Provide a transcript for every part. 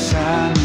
sanidad,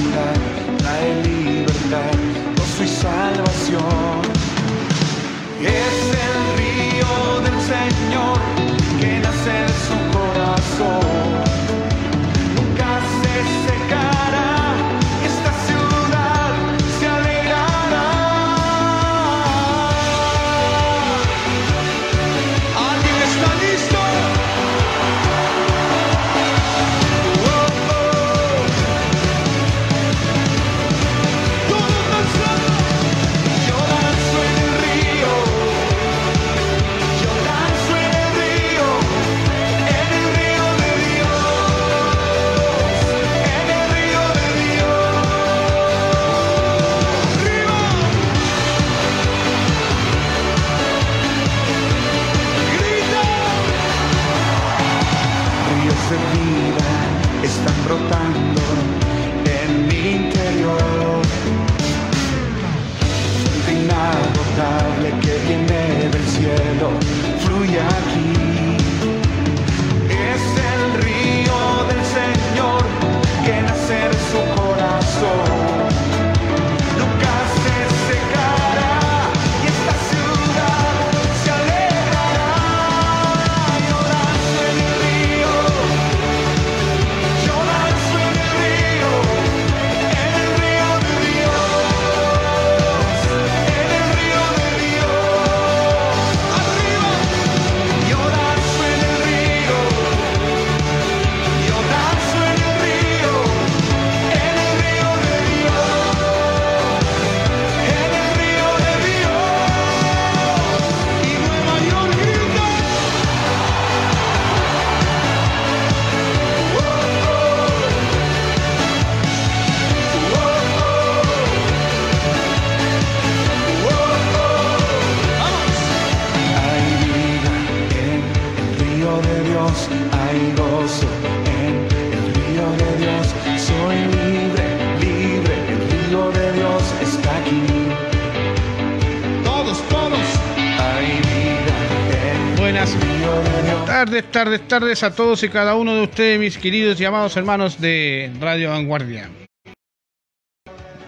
tardes, tardes, tardes a todos y cada uno de ustedes, mis queridos y amados hermanos de Radio Vanguardia.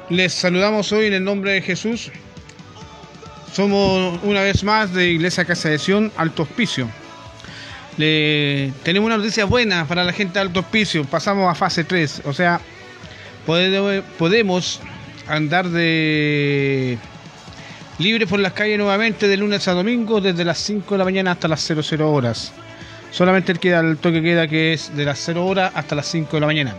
Les saludamos hoy en el nombre de Jesús. Somos una vez más de Iglesia Casa de Sion, Alto Hospicio. Tenemos una noticia buena para la gente de Alto Hospicio. Pasamos a fase 3, o sea, pode- podemos andar de libre por las calles nuevamente de lunes a domingo desde las 5 de la mañana hasta las 00 horas. Solamente queda el toque queda que es de las 0 horas hasta las 5 de la mañana.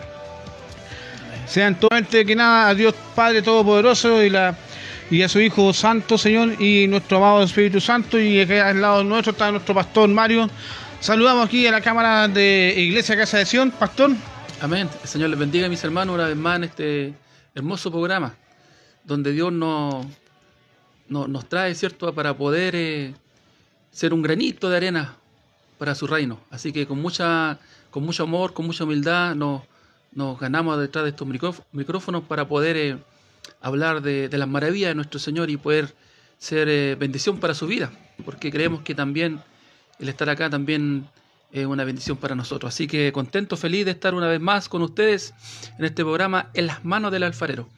Sean todo antes que nada a Dios Padre Todopoderoso y la y a su Hijo Santo Señor y nuestro amado Espíritu Santo y aquí al lado nuestro está nuestro pastor Mario. Saludamos aquí a la cámara de Iglesia Casa de Sion, pastor. Amén. El Señor les bendiga, mis hermanos, una vez más en este hermoso programa, donde Dios nos, nos, nos trae, ¿cierto?, para poder eh, ser un granito de arena para su reino. Así que con, mucha, con mucho amor, con mucha humildad, nos, nos ganamos detrás de estos micróf- micrófonos para poder eh, hablar de, de las maravillas de nuestro Señor y poder ser eh, bendición para su vida, porque creemos que también el estar acá también es una bendición para nosotros. Así que contento, feliz de estar una vez más con ustedes en este programa en las manos del alfarero,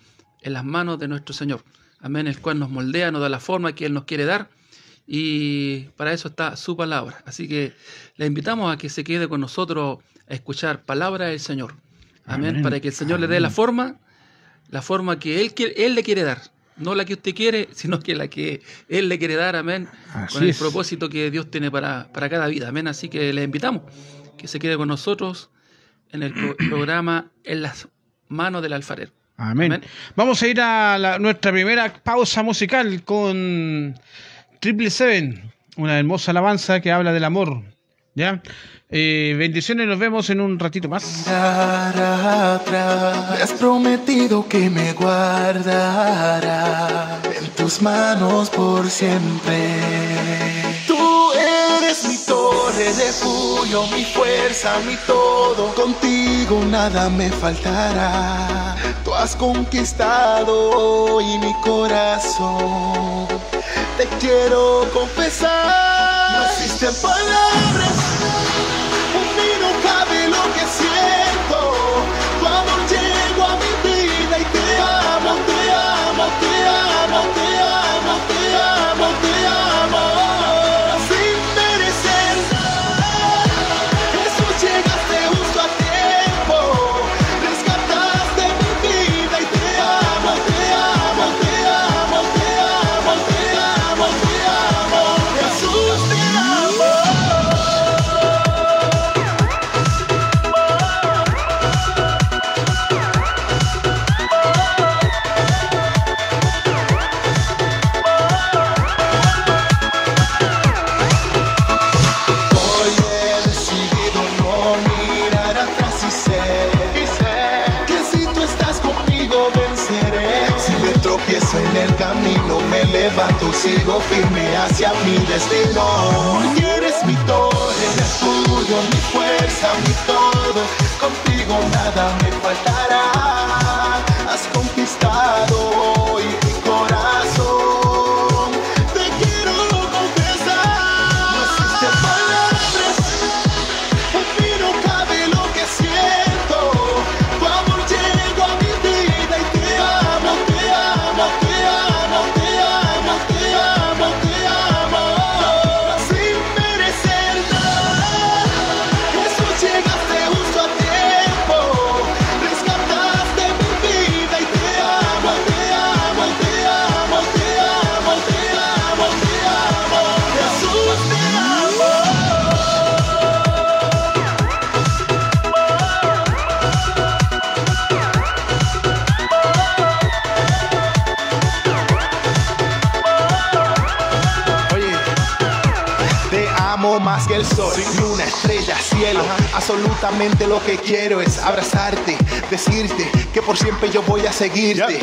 en las manos de nuestro Señor. Amén, el cual nos moldea, nos da la forma que Él nos quiere dar y para eso está su palabra. Así que le invitamos a que se quede con nosotros a escuchar palabra del Señor. Amén, Amén. para que el Señor le dé la forma, la forma que Él, quiere- él le quiere dar. No la que usted quiere, sino que la que Él le quiere dar, amén, Así con el es. propósito que Dios tiene para, para cada vida, amén. Así que le invitamos que se quede con nosotros en el pro- programa En las manos del alfarero. Amén. Amén. Vamos a ir a la- nuestra primera pausa musical con Triple Seven, una hermosa alabanza que habla del amor. ¿Ya? Eh, bendiciones, nos vemos en un ratito más. Atrás. Has prometido que me guardará en tus manos por siempre. Tú eres mi torre, refugio, mi fuerza, mi todo. Contigo nada me faltará. Tú has conquistado hoy mi corazón. Te quiero confesar. No existen palabras. Sigo firme hacia mi destino. Eres mi todo, eres tuyo, mi fuerza, mi todo. Contigo nada me faltará. Has conquistado el sol, luna, estrella, cielo. Absolutamente lo que quiero es abrazarte, decirte que por siempre yo voy a seguirte.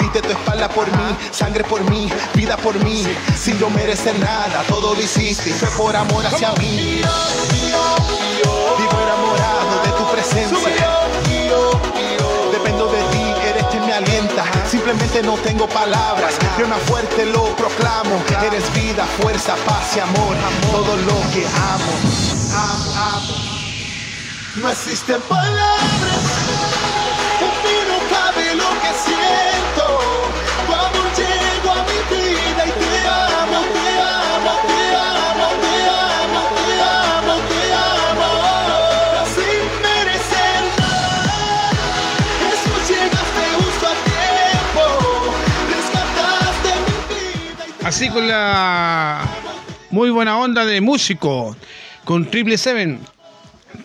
Diste tu espalda por mí, sangre por mí, vida por mí. Sin yo merecer nada, todo lo hiciste. Fue por amor hacia mí. Simplemente no tengo palabras. De una fuerte lo proclamo. Eres vida, fuerza, paz y amor. Todo lo que amo. No existen palabras. Con la muy buena onda de músico, con Triple Seven.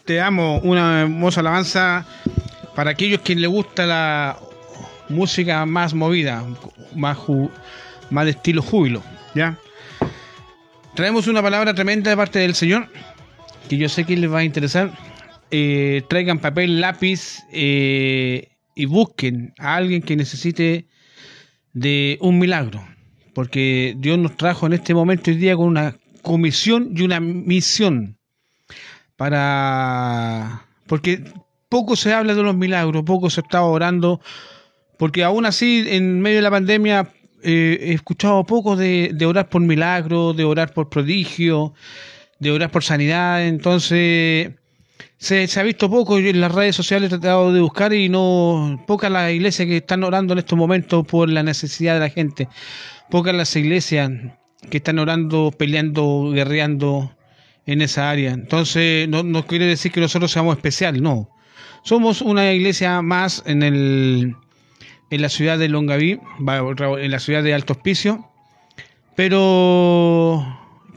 Te amo, una hermosa alabanza para aquellos que les gusta la música más movida, más, más de estilo júbilo, ¿ya? Traemos una palabra tremenda de parte del Señor, que yo sé que les va a interesar. Eh, traigan papel, lápiz eh, y busquen a alguien que necesite de un milagro, porque Dios nos trajo en este momento hoy día con una comisión y una misión para porque poco se habla de los milagros, poco se está orando, porque aún así en medio de la pandemia eh, he escuchado poco de, de orar por milagros, de orar por prodigio, de orar por sanidad, entonces se, se ha visto poco yo en las redes sociales he tratado de buscar y no pocas las iglesias que están orando en estos momentos por la necesidad de la gente pocas las iglesias que están orando peleando guerreando en esa área. Entonces no, quiere decir que nosotros seamos especial no. Somos una iglesia más en el en la ciudad de Longaví en la ciudad de Alto Hospicio. Pero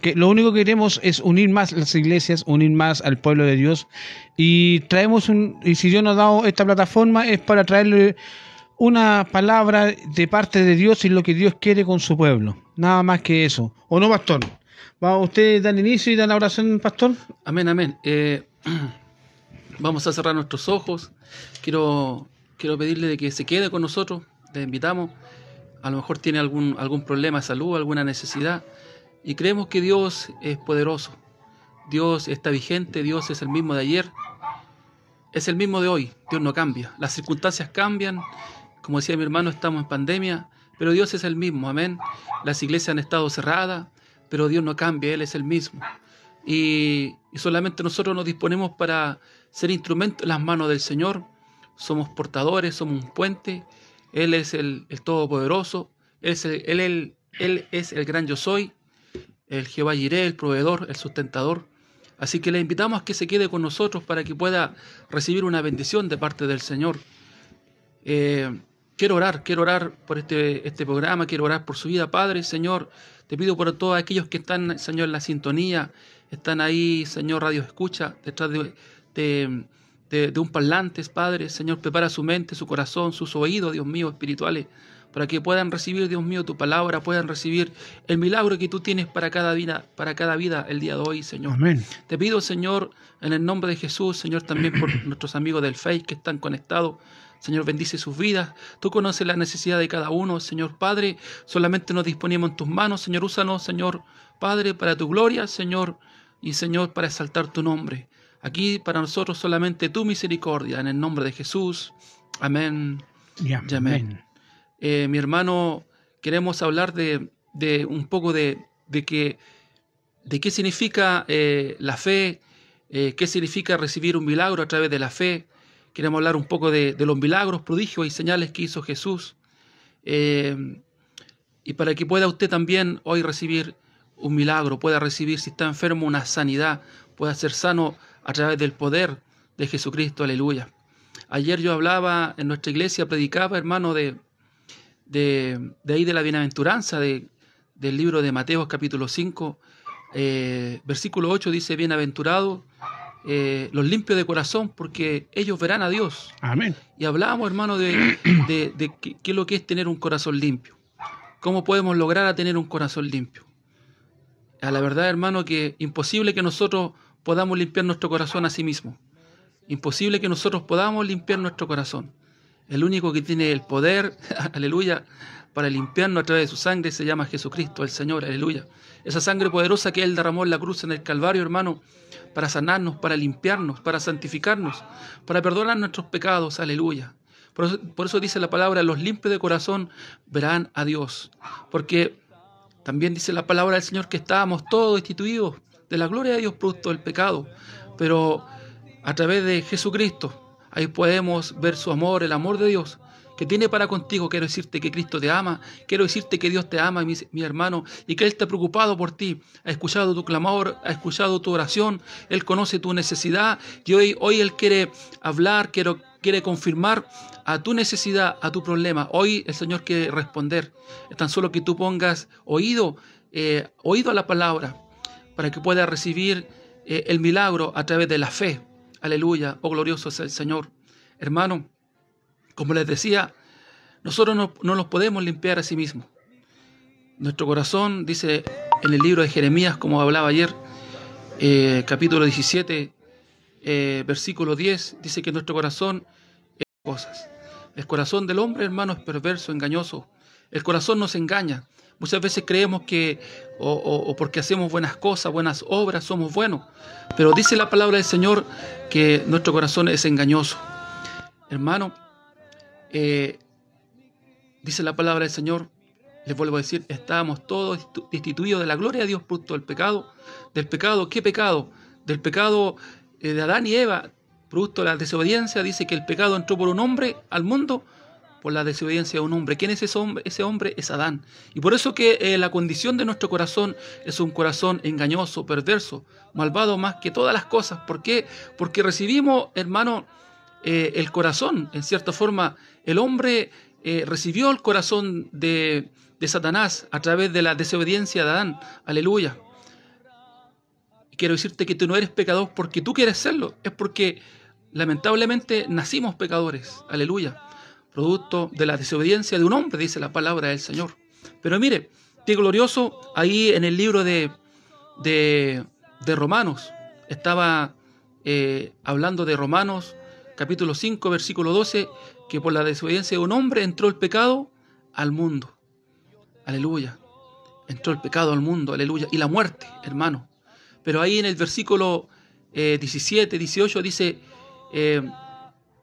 que lo único que queremos es unir más las iglesias, unir más al pueblo de Dios. Y traemos un y si Dios nos ha dado esta plataforma es para traerle una palabra de parte de Dios y lo que Dios quiere con su pueblo, nada más que eso. ¿O no, pastor? ¿Va usted dan inicio y dan la oración, pastor? Amén, amén. Eh, vamos a cerrar nuestros ojos. Quiero, quiero pedirle de que se quede con nosotros. Le invitamos. A lo mejor tiene algún, algún problema de salud, alguna necesidad. Y creemos que Dios es poderoso. Dios está vigente. Dios es el mismo de ayer. Es el mismo de hoy. Dios no cambia. Las circunstancias cambian. Como decía mi hermano, estamos en pandemia. Pero Dios es el mismo. Amén. Las iglesias han estado cerradas. Pero Dios no cambia. Él es el mismo y, solamente nosotros nos disponemos para ser instrumentos en las manos del Señor. Somos portadores, somos un puente. Él es el, el Todopoderoso. Él es el, él es el gran yo soy, el Jehová Jireh, el proveedor, el sustentador. Así que le invitamos a que se quede con nosotros para que pueda recibir una bendición de parte del Señor. Eh, quiero orar, quiero orar por este, este programa, quiero orar por su vida, Padre, Señor. Te pido por todos aquellos que están, Señor, en la sintonía, están ahí, Señor, radio escucha, detrás de, de, de- de un parlante, Padre. Señor, prepara su mente, su corazón, sus oídos, Dios mío, espirituales, para que puedan recibir, Dios mío, tu palabra, puedan recibir el milagro que tú tienes para cada vida, para cada vida el día de hoy, Señor. Amén. Te pido, Señor, en el nombre de Jesús, Señor, también por nuestros amigos del Face que están conectados. Señor, bendice sus vidas. Tú conoces la necesidad de cada uno, Señor Padre. Solamente nos disponemos en tus manos, Señor. Úsanos, Señor Padre, para tu gloria, Señor, y Señor, para exaltar tu nombre. Aquí para nosotros solamente tu misericordia, en el nombre de Jesús. Amén. Y y amén. Eh, mi hermano, queremos hablar de, de un poco de, de, que, de qué significa eh, la fe, eh, qué significa recibir un milagro a través de la fe. Queremos hablar un poco de, los milagros, prodigios y señales que hizo Jesús. Eh, y para que pueda usted también hoy recibir un milagro, pueda recibir, si está enfermo, una sanidad, pueda ser sano a través del poder de Jesucristo. Aleluya. Ayer yo hablaba en nuestra iglesia, predicaba, hermano, de, de, de ahí de la bienaventuranza, de, del libro de Mateo capítulo 5, eh, versículo 8 dice, bienaventurados eh, los limpios de corazón, porque ellos verán a Dios. Amén. Y hablábamos, hermano, de, de, de qué, qué es lo que es tener un corazón limpio. ¿Cómo podemos lograr a tener un corazón limpio? A la verdad, hermano, que imposible que nosotros podamos limpiar nuestro corazón a sí mismo. Imposible que nosotros podamos limpiar nuestro corazón. El único que tiene el poder, aleluya, para limpiarnos a través de su sangre se llama Jesucristo, el Señor, aleluya. Esa sangre poderosa que Él derramó en la cruz en el Calvario, hermano, para sanarnos, para limpiarnos, para santificarnos, para perdonar nuestros pecados, aleluya. Por eso, dice la palabra, los limpios de corazón verán a Dios. Porque también dice la palabra del Señor que estábamos todos destituidos de la gloria de Dios producto del pecado. Pero a través de Jesucristo, ahí podemos ver su amor, el amor de Dios que tiene para contigo. Quiero decirte que Cristo te ama, quiero decirte que Dios te ama, mi, hermano, y que Él está preocupado por ti. Ha escuchado tu clamor, ha escuchado tu oración, Él conoce tu necesidad y hoy, hoy Él quiere hablar, quiere, quiere confirmar a tu necesidad, a tu problema. Hoy el Señor quiere responder. Es tan solo que tú pongas oído, eh, oído a la palabra para que puedas recibir eh, el milagro a través de la fe. Aleluya, oh glorioso es el Señor. Hermano, como les decía, nosotros no, no, nos podemos limpiar a sí mismos. Nuestro corazón, dice en el libro de Jeremías, como hablaba ayer, eh, capítulo 17, eh, versículo 10, dice que nuestro corazón es cosas. El corazón del hombre, hermano, es perverso, engañoso. El corazón nos engaña. Muchas veces creemos que o, o, porque hacemos buenas cosas, buenas obras, somos buenos. Pero dice la palabra del Señor que nuestro corazón es engañoso. Hermano, eh, dice la palabra del Señor, les vuelvo a decir, estábamos todos destituidos de la gloria de Dios producto del pecado. ¿Del pecado? ¿Qué pecado? Del pecado eh, de Adán y Eva, producto de la desobediencia. Dice que el pecado entró por un hombre al mundo por la desobediencia de un hombre. ¿Quién es ese hombre? Ese hombre es Adán. Y por eso que eh, la condición de nuestro corazón es un corazón engañoso, perverso, malvado más que todas las cosas. ¿Por qué? Porque recibimos, hermano, el corazón, en cierta forma, el hombre eh, recibió el corazón de, de, Satanás a través de la desobediencia de Adán. Aleluya. Y quiero decirte que tú no eres pecador porque tú quieres serlo, es porque lamentablemente nacimos pecadores. Aleluya. Producto de la desobediencia de un hombre, dice la palabra del Señor. Pero mire, qué glorioso, ahí en el libro de, de, de Romanos, estaba eh, hablando de Romanos capítulo 5, versículo 12, que por la desobediencia de un hombre entró el pecado al mundo. Aleluya. Entró el pecado al mundo, aleluya. Y la muerte, hermano. Pero ahí en el versículo eh, 17, 18 dice, eh,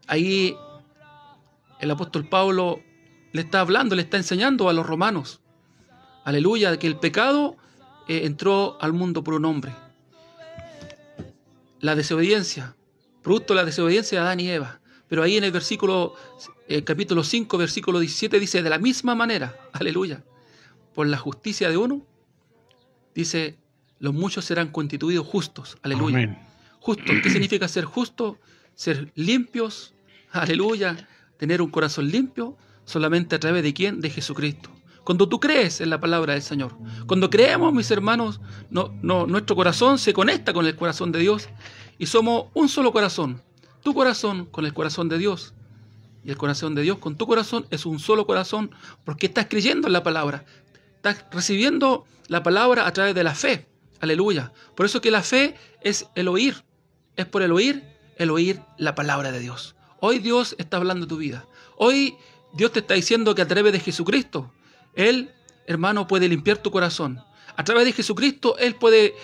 ahí el apóstol Pablo le está hablando, le está enseñando a los romanos. Aleluya, que el pecado eh, entró al mundo por un hombre. La desobediencia, producto de la desobediencia de Adán y Eva. Pero ahí en el versículo, eh, capítulo 5, versículo 17, dice, de la misma manera, aleluya, por la justicia de uno, dice, los muchos serán constituidos justos, aleluya. Amén. Justo, ¿qué significa ser justo? Ser limpios, aleluya, tener un corazón limpio, solamente a través de quién? De Jesucristo. Cuando tú crees en la palabra del Señor, cuando creemos, mis hermanos, no, no, nuestro corazón se conecta con el corazón de Dios y somos un solo corazón. Tu corazón con el corazón de Dios y el corazón de Dios con tu corazón es un solo corazón porque estás creyendo en la palabra. Estás recibiendo la palabra a través de la fe. Aleluya. Por eso que la fe es el oír. Es por el oír, el oír la palabra de Dios. Hoy Dios está hablando de tu vida. Hoy Dios te está diciendo que a través de Jesucristo, Él, hermano, puede limpiar tu corazón. A través de Jesucristo, Él puede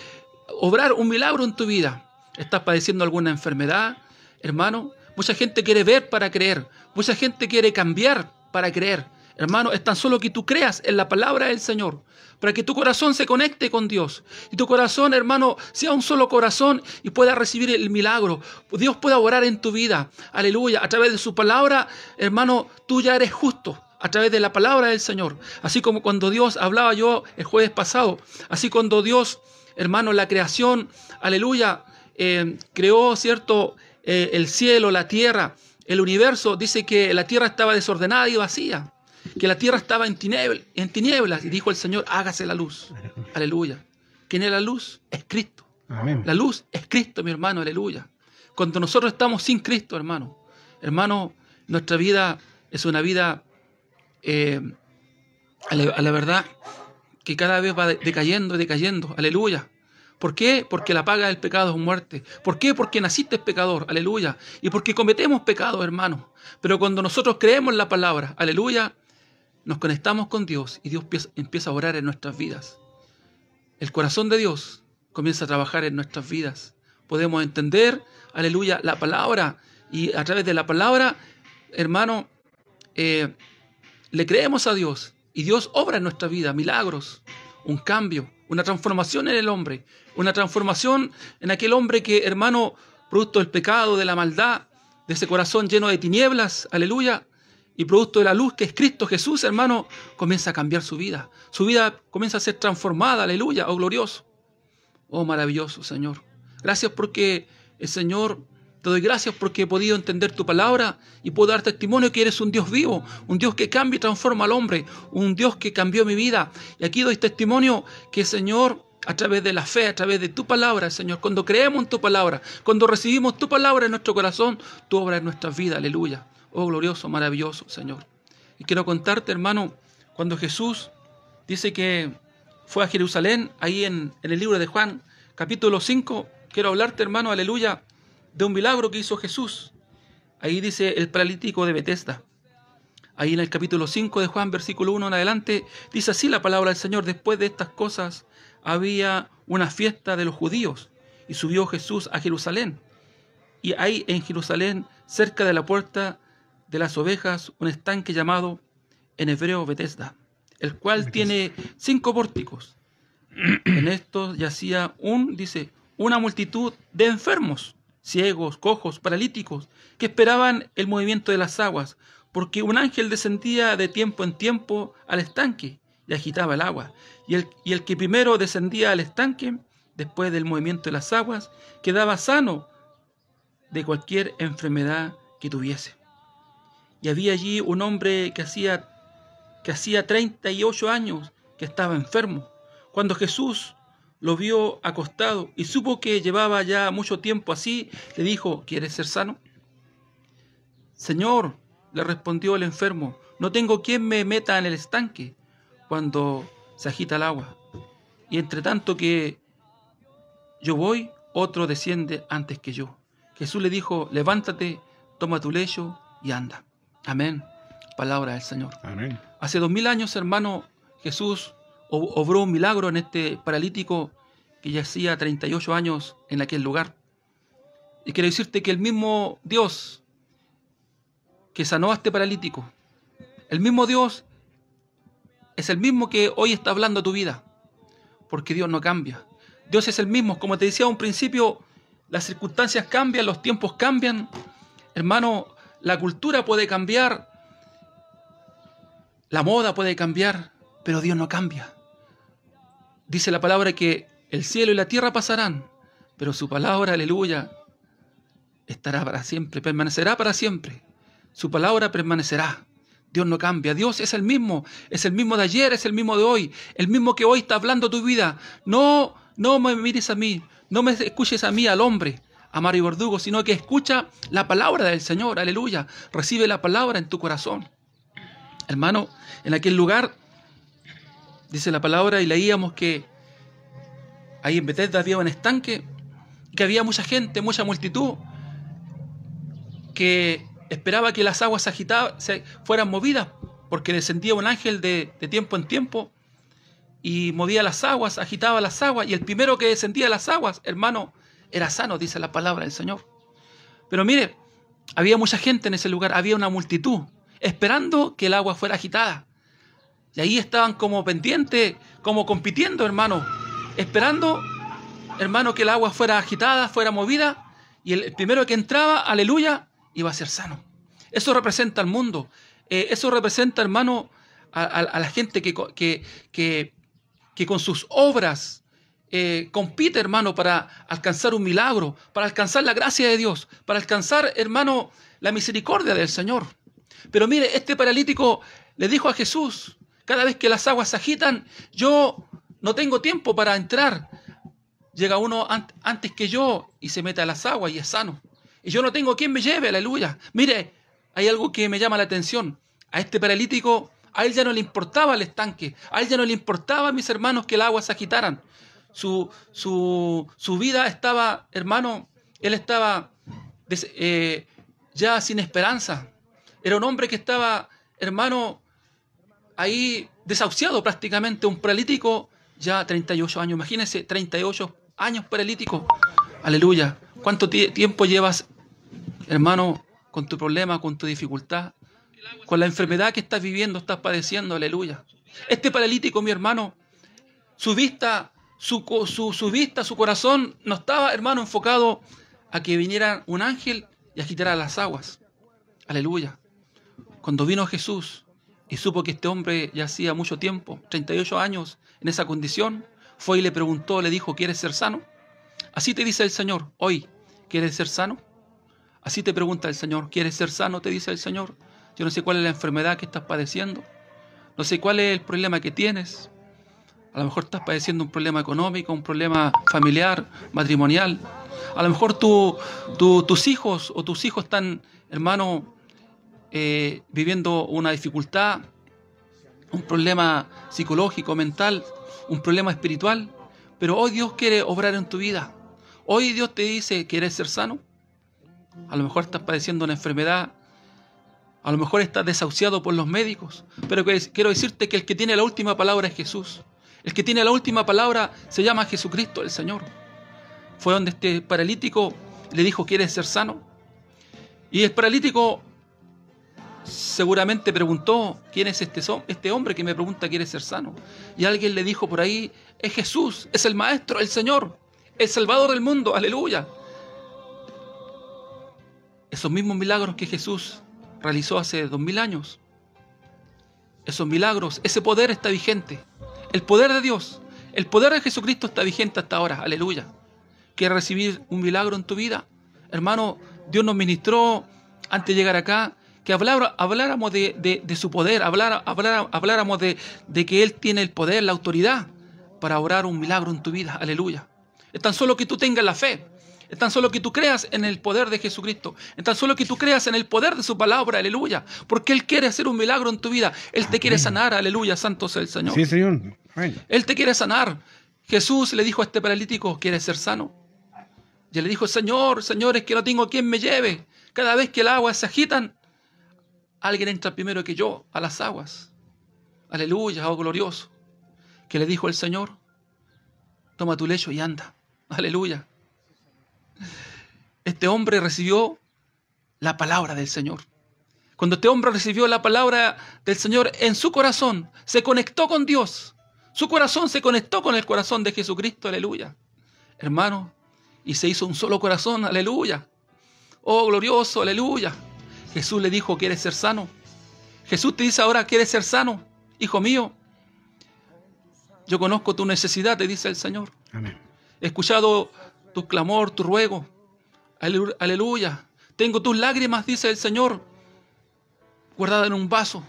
obrar un milagro en tu vida. ¿Estás padeciendo alguna enfermedad, hermano? Mucha gente quiere ver para creer. Mucha gente quiere cambiar para creer. Hermano, es tan solo que tú creas en la palabra del Señor, para que tu corazón se conecte con Dios. Y tu corazón, hermano, sea un solo corazón y pueda recibir el milagro. Dios pueda orar en tu vida. Aleluya. A través de su palabra, hermano, tú ya eres justo. A través de la palabra del Señor. Así como cuando Dios hablaba yo el jueves pasado. Así cuando Dios, hermano, la creación, aleluya, eh, creó, ¿cierto? Eh, el cielo, la tierra, el universo. Dice que la tierra estaba desordenada y vacía que la tierra estaba en, tinieblas, en tinieblas y dijo el Señor, hágase la luz. Aleluya. ¿Quién es la luz? Es Cristo. Amén. La luz es Cristo, mi hermano, aleluya. Cuando nosotros estamos sin Cristo, hermano, hermano, nuestra vida es una vida, eh, a, la, a la verdad, que cada vez va de- decayendo, decayendo, aleluya. ¿Por qué? Porque la paga del pecado es muerte. ¿Por qué? Porque naciste pecador, aleluya. Y porque cometemos pecados, hermano. Pero cuando nosotros creemos la palabra, aleluya, nos conectamos con Dios y Dios empieza- empieza a orar en nuestras vidas. El corazón de Dios comienza a trabajar en nuestras vidas. Podemos entender, aleluya, la palabra. Y a través de la palabra, hermano, eh, le creemos a Dios. Y Dios obra en nuestra vida milagros, un cambio, una transformación en el hombre. Una transformación en aquel hombre que, hermano, producto del pecado, de la maldad, de ese corazón lleno de tinieblas, aleluya, y producto de la luz que es Cristo Jesús, hermano, comienza a cambiar su vida. Su vida comienza a ser transformada, aleluya, oh glorioso. Oh maravilloso, Señor. Gracias porque el Señor, te doy gracias porque he podido entender tu palabra y puedo dar testimonio que eres un Dios vivo, un Dios que cambia y transforma al hombre, un Dios que cambió mi vida. Y aquí doy testimonio que, Señor, a través de la fe, a través de tu palabra, Señor, cuando creemos en tu palabra, cuando recibimos tu palabra en nuestro corazón, tu obra en nuestras vidas, aleluya. Oh glorioso, maravilloso, Señor. Y quiero contarte, hermano, cuando Jesús dice que fue a Jerusalén, ahí en, el libro de Juan, capítulo 5, quiero hablarte, hermano, aleluya, de un milagro que hizo Jesús. Ahí dice el paralítico de Bethesda. Ahí en el capítulo 5 de Juan, versículo 1 en adelante, dice así la palabra del Señor. Después de estas cosas había una fiesta de los judíos y subió Jesús a Jerusalén. Y hay en Jerusalén, cerca de la puerta de las ovejas, un estanque llamado en hebreo Bethesda, el cual tiene cinco pórticos. En estos yacía un, dice, una multitud de enfermos, ciegos, cojos, paralíticos, que esperaban el movimiento de las aguas, porque un ángel descendía de tiempo en tiempo al estanque y agitaba el agua. Y el, y el que primero descendía al estanque, después del movimiento de las aguas, quedaba sano de cualquier enfermedad que tuviese. Y había allí un hombre que hacía, que hacía 38 años que estaba enfermo. Cuando Jesús lo vio acostado y supo que llevaba ya mucho tiempo así, le dijo, ¿quieres ser sano? Señor, le respondió el enfermo, no tengo quien me meta en el estanque cuando se agita el agua. Y entre tanto que yo voy, otro desciende antes que yo. Jesús le dijo, levántate, toma tu lecho y anda. Amén. Palabra del Señor. Amén. Hace dos mil años, hermano, Jesús obró un milagro en este paralítico que yacía 38 años en aquel lugar. Y quiero decirte que el mismo Dios que sanó a este paralítico, el mismo Dios es el mismo que hoy está hablando tu vida, porque Dios no cambia. Dios es el mismo, como te decía a un principio, las circunstancias cambian, los tiempos cambian. Hermano, la cultura puede cambiar, la moda puede cambiar, pero Dios no cambia. Dice la palabra que el cielo y la tierra pasarán, pero su palabra, aleluya, estará para siempre, permanecerá para siempre. Su palabra permanecerá. Dios no cambia. Dios es el mismo, es el mismo de ayer, es el mismo de hoy, el mismo que hoy está hablando tu vida. No, no me mires a mí, no me escuches a mí, al hombre, a Mario Verdugo, sino que escucha la palabra del Señor, aleluya. Recibe la palabra en tu corazón. Hermano, en aquel lugar, dice la palabra, y leíamos que ahí en Bethesda había un estanque, que había mucha gente, mucha multitud, que esperaba que las aguas se agitaban, se fueran movidas, porque descendía un ángel de, de tiempo en tiempo y movía las aguas, agitaba las aguas, y el primero que descendía las aguas, hermano, era sano, dice la palabra del Señor. Pero mire, había mucha gente en ese lugar, había una multitud, esperando que el agua fuera agitada. Y ahí estaban como pendientes, como compitiendo, hermano, esperando, hermano, que el agua fuera agitada, fuera movida, y el primero que entraba, aleluya, iba a ser sano. Eso representa al mundo. Eh, eso representa, hermano, a, la gente que, que, que con sus obras eh, compite, hermano, para alcanzar un milagro, para alcanzar la gracia de Dios, para alcanzar, hermano, la misericordia del Señor. Pero mire, este paralítico le dijo a Jesús, cada vez que las aguas se agitan, yo no tengo tiempo para entrar. Llega uno an- antes que yo y se mete a las aguas y es sano. Y yo no tengo quien me lleve, aleluya. Mire, hay algo que me llama la atención. A este paralítico, a él ya no le importaba el estanque, a él ya no le importaba, mis hermanos, que el agua se agitaran. Su, su, su vida estaba, hermano, él estaba eh, ya sin esperanza. Era un hombre que estaba, hermano, ahí desahuciado prácticamente, un paralítico ya 38 años. Imagínense, 38 años paralítico. Aleluya. ¿Cuánto tie- tiempo llevas, hermano, con tu problema, con tu dificultad? Con la enfermedad que estás viviendo, estás padeciendo, aleluya. Este paralítico, mi hermano, su vista, su, su, su vista, su corazón no estaba, hermano, enfocado a que viniera un ángel y agitara las aguas. Aleluya. Cuando vino Jesús y supo que este hombre ya hacía mucho tiempo, 38 años, en esa condición, fue y le preguntó, le dijo, ¿quieres ser sano? Así te dice el Señor, hoy, ¿quieres ser sano? Así te pregunta el Señor, ¿quieres ser sano? Te dice el Señor. Yo no sé cuál es la enfermedad que estás padeciendo. No sé cuál es el problema que tienes. A lo mejor estás padeciendo un problema económico, un problema familiar, matrimonial. A lo mejor tu- tu- tus hijos o tus hijos están, hermano, eh, viviendo una dificultad, un problema psicológico, mental, un problema espiritual. Pero hoy Dios quiere obrar en tu vida. Hoy Dios te dice, ¿quieres ser sano? A lo mejor estás padeciendo una enfermedad. A lo mejor estás desahuciado por los médicos. Pero quiero decirte que el que tiene la última palabra es Jesús. El que tiene la última palabra se llama Jesucristo el Señor. Fue donde este paralítico le dijo, ¿quieres ser sano? Y el paralítico seguramente preguntó, ¿quién es este, este hombre que me pregunta, ¿quiere ser sano? Y alguien le dijo por ahí, es Jesús, es el Maestro, el Señor, el Salvador del mundo, aleluya. Esos mismos milagros que Jesús realizó hace dos mil años, esos milagros, ese poder está vigente. El poder de Dios, el poder de Jesucristo está vigente hasta ahora, aleluya. ¿Quieres recibir un milagro en tu vida? Hermano, Dios nos ministró antes de llegar acá que habláramos de, de- de su poder, hablara- hablara- habláramos de, de que Él tiene el poder, la autoridad para obrar un milagro en tu vida, aleluya. Es tan solo que tú tengas la fe, es tan solo que tú creas en el poder de Jesucristo, es tan solo que tú creas en el poder de su palabra, aleluya, porque Él quiere hacer un milagro en tu vida, Él te quiere sanar, aleluya, santo sea el Señor. Sí, Señor. Amén. Él te quiere sanar. Jesús le dijo a este paralítico, ¿quieres ser sano? Y él le dijo, Señor, Señor, es que no tengo quien me lleve. Cada vez que el agua se agitan, alguien entra primero que yo a las aguas. Aleluya, oh glorioso. Que le dijo el Señor, toma tu lecho y anda. Aleluya. Este hombre recibió la palabra del Señor. Cuando este hombre recibió la palabra del Señor en su corazón, se conectó con Dios. Su corazón se conectó con el corazón de Jesucristo, aleluya. Hermano, y se hizo un solo corazón, aleluya. Oh, glorioso, aleluya. Jesús le dijo, ¿quieres ser sano? Jesús te dice ahora, ¿quieres ser sano? Hijo mío, yo conozco tu necesidad, te dice el Señor. Amén. He escuchado tu clamor, tu ruego. Alelu- Aleluya. Tengo tus lágrimas, dice el Señor, guardadas en un vaso.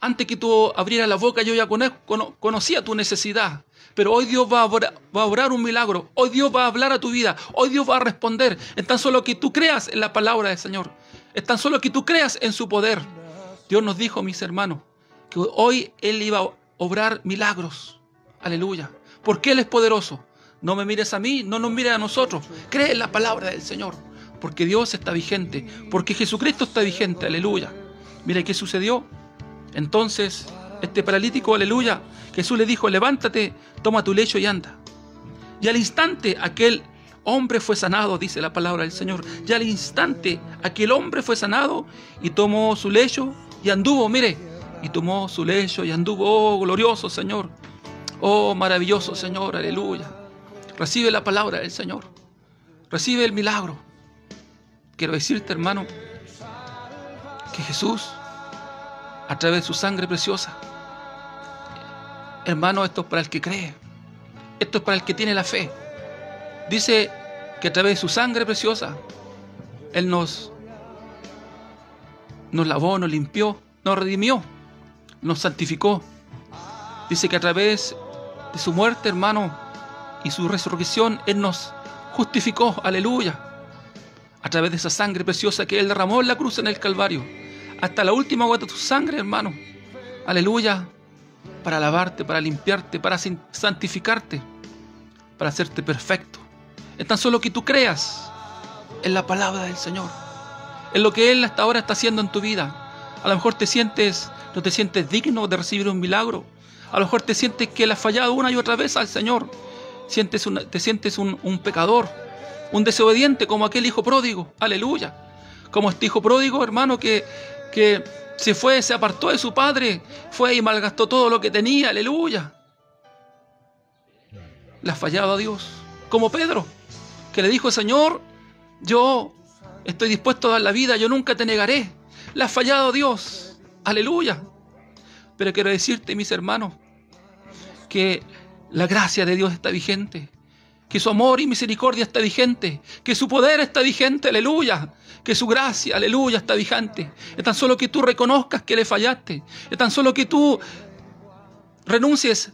Antes que tú abrieras la boca, yo ya cono- cono- conocía tu necesidad. Pero hoy Dios va a, obra- va a obrar un milagro. Hoy Dios va a hablar a tu vida. Hoy Dios va a responder. Es tan solo que tú creas en la palabra del Señor. Es tan solo que tú creas en su poder. Dios nos dijo, mis hermanos, que hoy Él iba a obrar milagros. Aleluya. Porque Él es poderoso. No me mires a mí, no nos mires a nosotros. Cree en la palabra del Señor. porque Dios está vigente, porque Jesucristo está vigente, aleluya. Mire qué sucedió. Entonces, este paralítico, aleluya, Jesús le dijo, levántate, toma tu lecho y anda. Y al instante aquel hombre fue sanado, dice la palabra del Señor. Y al instante aquel hombre fue sanado y tomó su lecho y anduvo, mire, y tomó su lecho y anduvo, oh glorioso Señor, oh maravilloso Señor, aleluya. Recibe la palabra del Señor, recibe el milagro. Quiero decirte, hermano, que Jesús, a través de su sangre preciosa, hermano, esto es para el que cree, esto es para el que tiene la fe. Dice que a través de su sangre preciosa, Él nos, nos lavó, nos limpió, nos redimió, nos santificó. Dice que a través de su muerte, hermano, y su resurrección, Él nos justificó, aleluya. A través de esa sangre preciosa que Él derramó en la cruz en el Calvario. Hasta la última gota de tu sangre, hermano. Aleluya. Para lavarte, para limpiarte, para santificarte, para hacerte perfecto. Es tan solo que tú creas en la palabra del Señor, en lo que Él hasta ahora está haciendo en tu vida. A lo mejor te sientes, no te sientes digno de recibir un milagro. A lo mejor te sientes que le has fallado una y otra vez al Señor. Sientes una- te sientes un, un pecador, un desobediente como aquel hijo pródigo. Aleluya. Como este hijo pródigo, hermano, que, que se fue, se apartó de su padre, fue y malgastó todo lo que tenía. Aleluya. Le has fallado a Dios. Como Pedro, que le dijo, Señor, yo estoy dispuesto a dar la vida, yo nunca te negaré. Le has fallado Dios. Aleluya. Pero quiero decirte, mis hermanos, que la gracia de Dios está vigente, que su amor y misericordia está vigente, que su poder está vigente, aleluya, que su gracia, aleluya, está vigente. Es tan solo que tú reconozcas que le fallaste, es tan solo que tú renuncies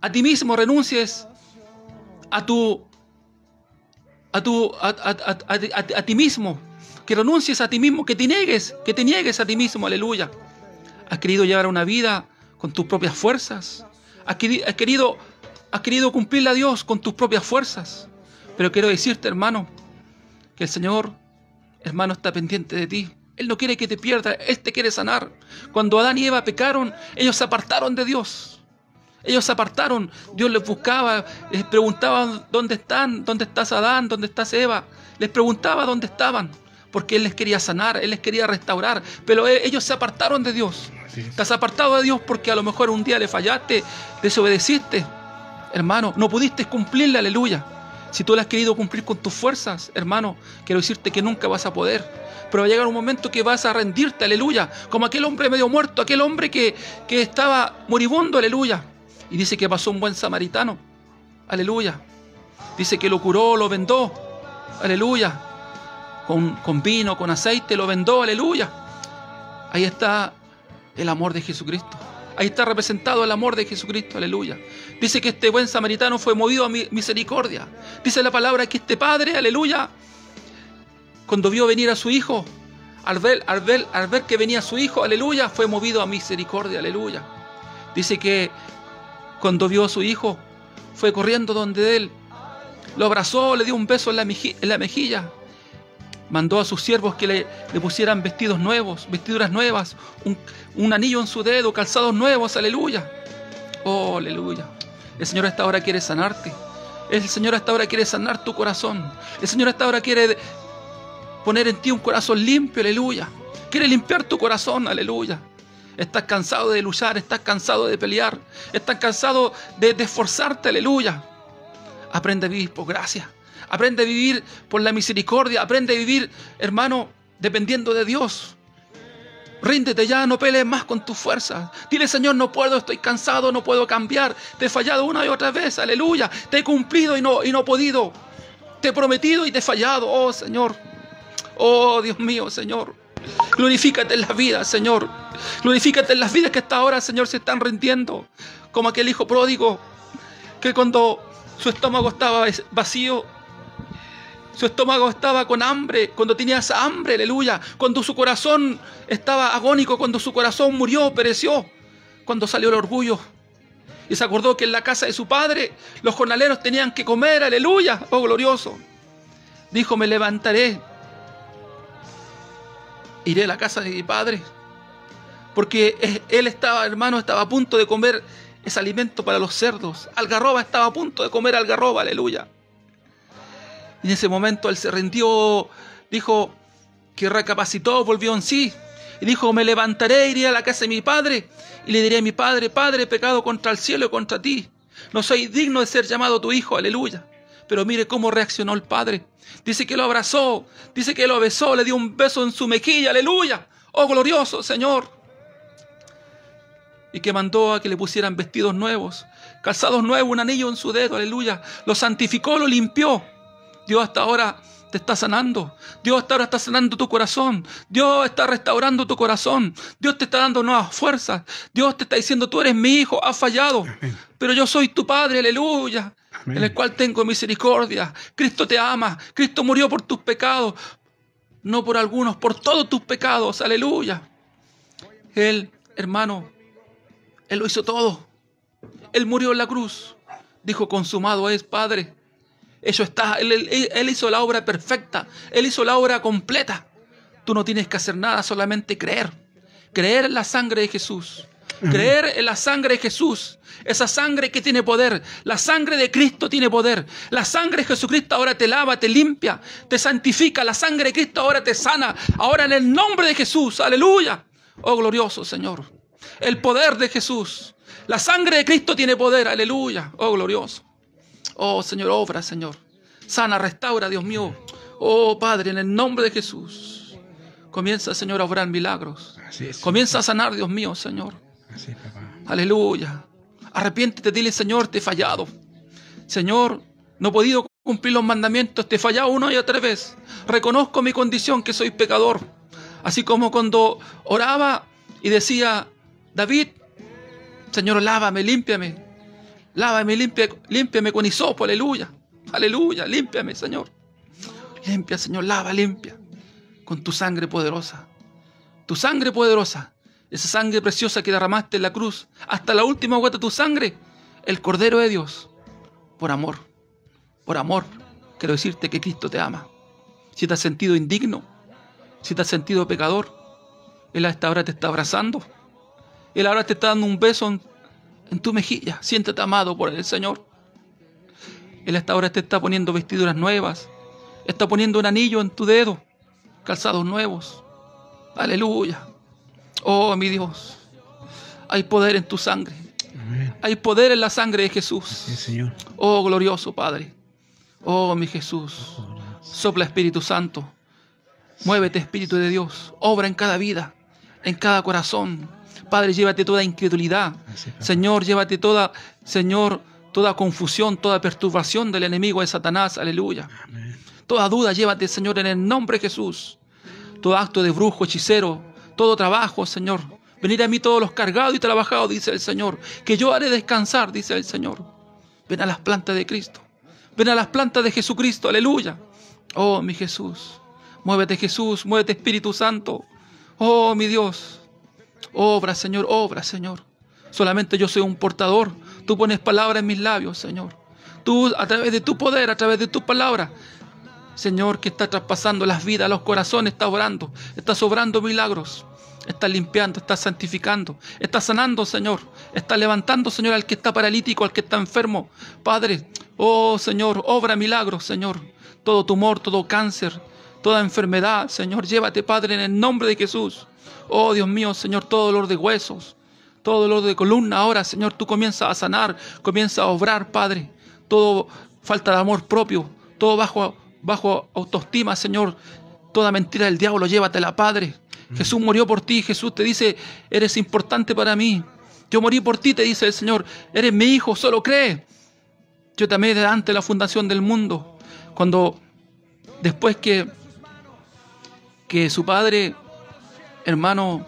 a ti mismo, renuncies a tu a tu a, a- a- ti mismo, que renuncies a ti mismo, que te niegues, que te niegues a ti mismo, aleluya. Has querido llevar una vida con tus propias fuerzas. Has, queri- has querido, has querido a Dios con tus propias fuerzas. Pero quiero decirte, hermano, que el Señor, hermano, está pendiente de ti. Él no quiere que te pierdas, Él te quiere sanar. Cuando Adán y Eva pecaron, ellos se apartaron de Dios. Ellos se apartaron, Dios les buscaba, les preguntaba dónde están, dónde estás Adán, dónde estás Eva. Les preguntaba dónde estaban, porque Él les quería sanar, Él les quería restaurar, pero e- ellos se apartaron de Dios. Así es. Te has apartado de Dios porque a lo mejor un día le fallaste, desobedeciste. Hermano, no pudiste cumplirle, aleluya. Si tú le has querido cumplir con tus fuerzas, hermano, quiero decirte que nunca vas a poder. Pero va a llegar un momento que vas a rendirte, aleluya. Como aquel hombre medio muerto, aquel hombre que, que estaba moribundo, aleluya. Y dice que pasó un buen samaritano, aleluya. Dice que lo curó, lo vendó, aleluya. Con, con vino, con aceite, lo vendó, aleluya. Ahí está el amor de Jesucristo. Ahí está representado el amor de Jesucristo, aleluya. Dice que este buen samaritano fue movido a mi- misericordia. Dice la palabra que este padre, aleluya, cuando vio venir a su hijo, al ver, al ver, al ver que venía su hijo, aleluya, fue movido a misericordia, aleluya. Dice que cuando vio a su hijo, fue corriendo donde él, lo abrazó, le dio un beso en la, mejilla, mandó a sus siervos que le, pusieran vestidos nuevos, vestiduras nuevas, un, un anillo en su dedo, calzados nuevos, aleluya. Oh, aleluya. El Señor a esta hora quiere sanarte. El Señor a esta hora quiere sanar tu corazón. El Señor a esta hora quiere poner en ti un corazón limpio, aleluya. Quiere limpiar tu corazón, aleluya. Estás cansado de luchar, estás cansado de pelear, estás cansado de, esforzarte, aleluya. Aprende a vivir por gracia. Aprende a vivir por la misericordia. Aprende a vivir, hermano, dependiendo de Dios. Ríndete ya, no pelees más con tus fuerzas. Dile, Señor, no puedo, estoy cansado, no puedo cambiar. Te he fallado una y otra vez, aleluya. Te he cumplido y no, y no he podido. Te he prometido y te he fallado, oh Señor. Oh Dios mío, Señor. Glorifícate en las vidas, Señor. Glorifícate en las vidas que hasta ahora, Señor, se están rindiendo. Como aquel hijo pródigo que cuando su estómago estaba vacío, su estómago estaba con hambre, cuando tenía esa hambre, aleluya. Cuando su corazón estaba agónico, cuando su corazón murió, pereció. Cuando salió el orgullo. Y se acordó que en la casa de su padre los jornaleros tenían que comer, aleluya, oh glorioso. Dijo, me levantaré iré a la casa de mi padre. Porque él estaba, hermano, estaba a punto de comer ese alimento para los cerdos. Algarroba estaba a punto de comer algarroba, aleluya. Y en ese momento él se rindió, dijo que recapacitó, volvió en sí. Y dijo, me levantaré, iré a la casa de mi padre y le diré a mi padre, Padre, pecado contra el cielo y contra ti. No soy digno de ser llamado tu hijo, aleluya. Pero mire cómo reaccionó el padre. Dice que lo abrazó, dice que lo besó, le dio un beso en su mejilla, aleluya. Oh glorioso Señor. Y que mandó a que le pusieran vestidos nuevos, calzados nuevos, un anillo en su dedo, aleluya. Lo santificó, lo limpió. Dios hasta ahora te está sanando. Dios hasta ahora está sanando tu corazón. Dios está restaurando tu corazón. Dios te está dando nuevas fuerzas. Dios te está diciendo, tú eres mi hijo, has fallado. Pero yo soy tu padre, aleluya. En el cual tengo misericordia. Cristo te ama. Cristo murió por tus pecados. No por algunos, por todos tus pecados. Aleluya. Él, hermano, Él lo hizo todo. Él murió en la cruz. Dijo, consumado es, Padre. Eso está. Él hizo la obra perfecta. Él hizo la obra completa. Tú no tienes que hacer nada, solamente creer. Creer en la sangre de Jesús. Creer en la sangre de Jesús. Esa sangre que tiene poder. La sangre de Cristo tiene poder. La sangre de Jesucristo ahora te lava, te limpia, te santifica. La sangre de Cristo ahora te sana. Ahora en el nombre de Jesús. Aleluya. Oh glorioso Señor. El poder de Jesús. La sangre de Cristo tiene poder. Aleluya. Oh glorioso. Oh Señor, obra, Señor. Sana, restaura, Dios mío. Oh Padre, en el nombre de Jesús. Comienza, Señor, a obrar milagros. Comienza a sanar, Dios mío, Señor. Así papá. Aleluya. Arrepiéntete, dile, Señor, te he fallado. Señor, no he podido cumplir los mandamientos, te he fallado una y otra vez. Reconozco mi condición, que soy pecador. Así como cuando oraba y decía, David, Señor, lávame, límpiame. Lávame, limpia, límpiame con hisopo, aleluya. Aleluya, límpiame, Señor. Limpia, Señor, lava, limpia. Con tu sangre poderosa. Tu sangre poderosa. Esa sangre preciosa que derramaste en la cruz. Hasta la última gota de tu sangre. El Cordero de Dios. Por amor. Por amor. Quiero decirte que Cristo te ama. Si te has sentido indigno. Si te has sentido pecador. Él a esta hora te está abrazando. Él ahora te está dando un beso en, en tu mejilla. Siéntete amado por el Señor. Él hasta ahora te está poniendo vestiduras nuevas. Está poniendo un anillo en tu dedo. Calzados nuevos. Aleluya. Oh, mi Dios. Hay poder en tu sangre. Amén. Hay poder en la sangre de Jesús. Señor. Oh, glorioso Padre. Oh, mi Jesús. Sopla Espíritu Santo. Muévete, Espíritu de Dios. Obra en cada vida, en cada corazón. Padre, llévate toda incredulidad. Señor, llévate toda, Señor, toda confusión, toda perturbación del enemigo de Satanás. Aleluya. Amén. Toda duda, llévate, Señor, en el nombre de Jesús. Todo acto de brujo, hechicero, todo trabajo, Señor. Venid a mí todos los cargados y trabajados, dice el Señor, que yo haré descansar, dice el Señor. Ven a las plantas de Cristo. Ven a las plantas de Jesucristo, aleluya. Oh, mi Jesús. Muévete, Jesús, muévete, Espíritu Santo. Oh, mi Dios. Obra, Señor, obra, Señor. Solamente yo soy un portador. Tú pones palabras en mis labios, Señor. Tú, a través de tu poder, a través de tu palabra, Señor, que está traspasando las vidas, los corazones, está orando, está sobrando milagros, está limpiando, está santificando, está sanando, Señor, está levantando, Señor, al que está paralítico, al que está enfermo. Padre, oh Señor, obra milagros, Señor. Todo tumor, todo cáncer, toda enfermedad, Señor, llévate, Padre, en el nombre de Jesús. Oh Dios mío, Señor, todo dolor de huesos, todo dolor de columna, ahora, Señor, tú comienzas a sanar, comienzas a obrar, Padre. Todo falta de amor propio, todo bajo, bajo autoestima, Señor. Toda mentira del diablo, llévatela, Padre. Jesús murió por ti, Jesús te dice, eres importante para mí. Yo morí por ti, te dice el Señor. Eres mi hijo, solo cree. Yo te amé delante de la fundación del mundo. Cuando después que, que su padre, hermano,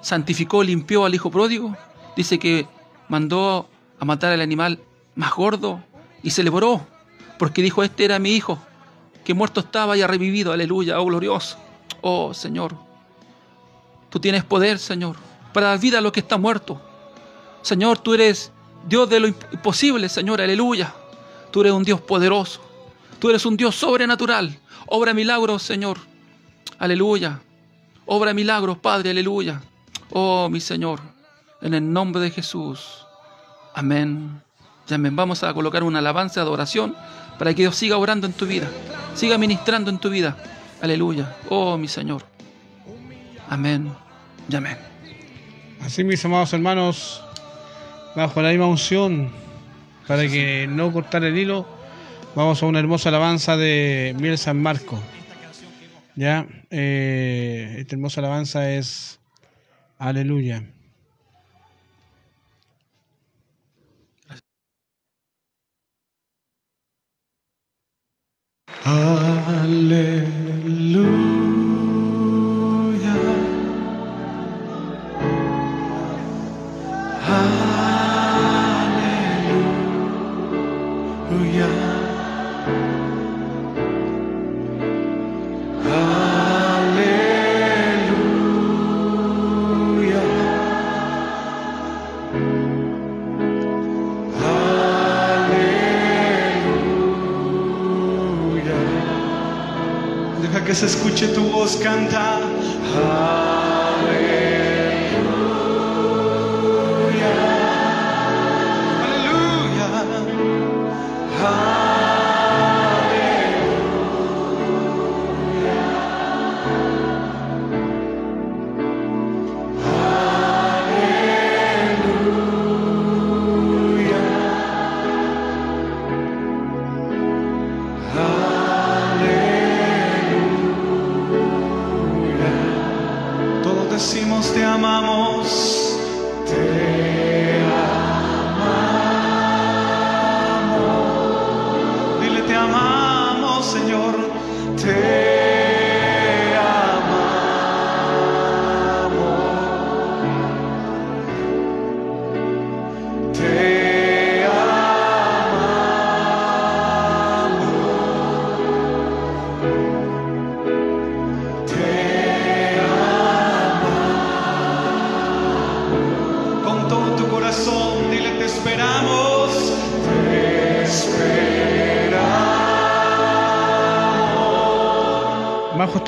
santificó, limpió al hijo pródigo, dice que mandó a matar al animal más gordo y se celebró, porque dijo, este era mi hijo, que muerto estaba y ha revivido, aleluya, oh glorioso, oh Señor. Tú tienes poder, Señor, para dar vida a lo que está muerto. Señor, tú eres Dios de lo imposible, Señor, aleluya. Tú eres un Dios poderoso. Tú eres un Dios sobrenatural. Obra milagros, Señor. Aleluya. Obra milagros, Padre, aleluya. Oh, mi Señor, en el nombre de Jesús. Amén. Amén. Vamos a colocar una alabanza de adoración para que Dios siga orando en tu vida, siga ministrando en tu vida. Aleluya. Oh, mi Señor. Amén. Y amén. Así, mis amados hermanos, bajo la misma unción, para que no cortar el hilo, vamos a una hermosa alabanza de Miel San Marco. Ya, eh, esta hermosa alabanza es Aleluya. Aleluya. Que se escuche tu voz cantar.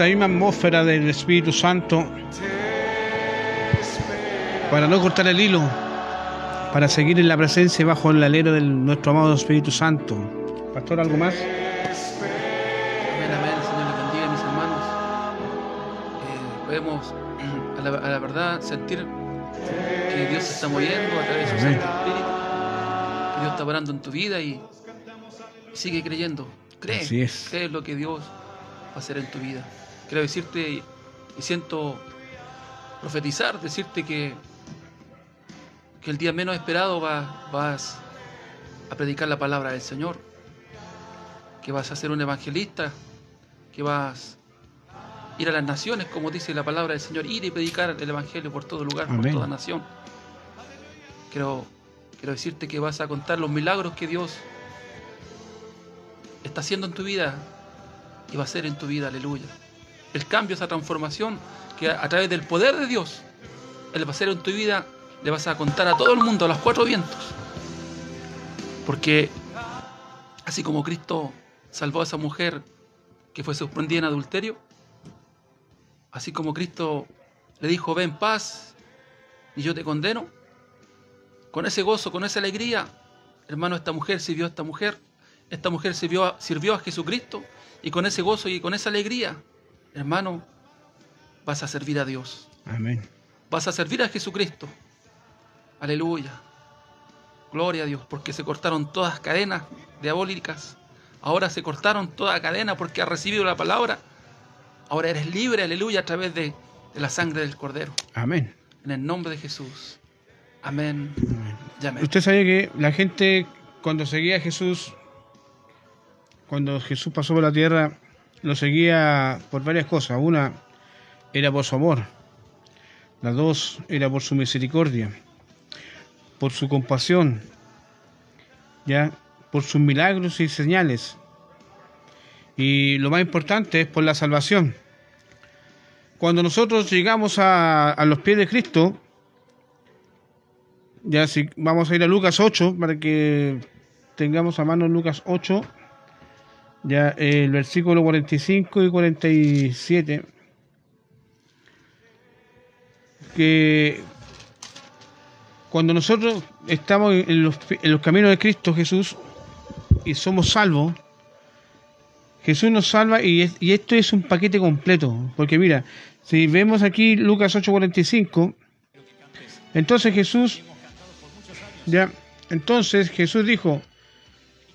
Esta misma atmósfera del Espíritu Santo, para no cortar el hilo, para seguir en la presencia y bajo el alero de nuestro amado Espíritu Santo. Pastor, ¿algo más? Amén, amén. Señor les bendiga, mis hermanos. Eh, podemos, a la, a la verdad, sentir que Dios se está moviendo a través de su. Santo Espíritu. Que Dios está orando en tu vida y sigue creyendo. Cree. Así es. Cree lo que Dios va a hacer en tu vida. Quiero decirte y, siento profetizar, decirte que, que el día menos esperado va- vas a predicar la palabra del Señor que vas a ser un evangelista, que vas a ir a las naciones, como dice la palabra del Señor, ir y predicar el evangelio por todo lugar, por toda nación. Quiero, quiero decirte que vas a contar los milagros que Dios está haciendo en tu vida y va a hacer en tu vida, aleluya. El cambio, esa transformación que a, través del poder de Dios, Él va a hacer en tu vida, le vas a contar a todo el mundo, a los cuatro vientos. Porque Así como Cristo salvó a esa mujer que fue sorprendida en adulterio, así como Cristo le dijo, ven paz y yo te condeno, con ese gozo, con esa alegría, hermano, esta mujer sirvió a esta mujer, esta mujer a, sirvió a Jesucristo y con ese gozo y con esa alegría, hermano, vas a servir a Dios, Amén. vas a servir a Jesucristo. Aleluya. Gloria a Dios, porque se cortaron todas cadenas diabólicas. Ahora se cortaron toda cadena porque has recibido la palabra. Ahora eres libre, aleluya, a través de, de la sangre del Cordero. Amén. En el nombre de Jesús. Amén. Amén. Usted sabía que la gente cuando seguía a Jesús, cuando Jesús pasó por la tierra, lo seguía por varias cosas. Una era por su amor, la dos era por su misericordia, por su compasión, ya por sus milagros y señales. Y lo más importante es por la salvación. Cuando nosotros llegamos a, a los pies de Cristo, ya si vamos a ir a Lucas 8 para que tengamos a mano Lucas 8, ya eh, el versículo 45 y 47. que cuando nosotros estamos en los, caminos de Cristo Jesús y somos salvos, Jesús nos salva y esto es un paquete completo. Porque mira, si vemos aquí Lucas 8:45, entonces Jesús, ya, entonces Jesús dijo,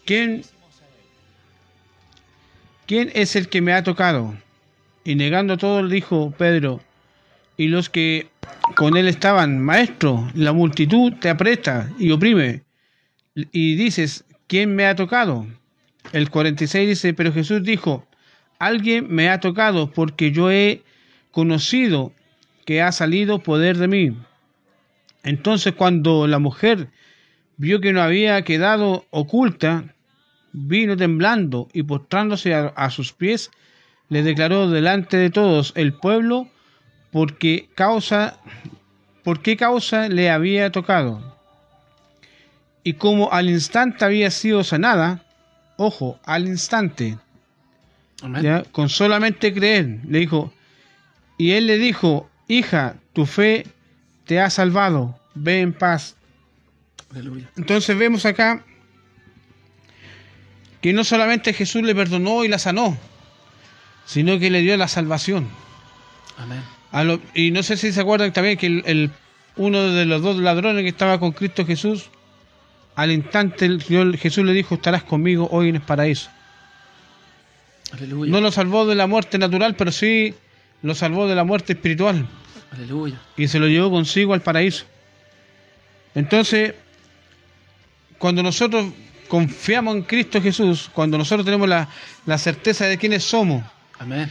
¿quién, ¿quién es el que me ha tocado? Y negando todo, dijo Pedro, y los que con él estaban, maestro, la multitud te aprieta y oprime. Y dices, ¿quién me ha tocado? El 46 dice, pero Jesús dijo, alguien me ha tocado porque yo he conocido que ha salido poder de mí. Entonces cuando la mujer vio que no había quedado oculta, vino temblando y postrándose a, a sus pies, le declaró delante de todos el pueblo porque causa, por qué causa le había tocado. Y como al instante había sido sanada, ojo, al instante. ¿ya? con solamente creer, le dijo, y él le dijo, hija, tu fe te ha salvado, ve en paz. Aleluya. Entonces vemos acá que no solamente Jesús le perdonó y la sanó, sino que le dio la salvación. Amén. A lo- y no sé si se acuerdan también que el, el- uno de los dos ladrones que estaba con Cristo Jesús, al instante el Señor Jesús le dijo, estarás conmigo hoy en el paraíso. Aleluya. No lo salvó de la muerte natural, pero sí lo salvó de la muerte espiritual Aleluya. y se lo llevó consigo al paraíso. Entonces, cuando nosotros confiamos en Cristo Jesús, cuando nosotros tenemos la, la certeza de quiénes somos, Amén.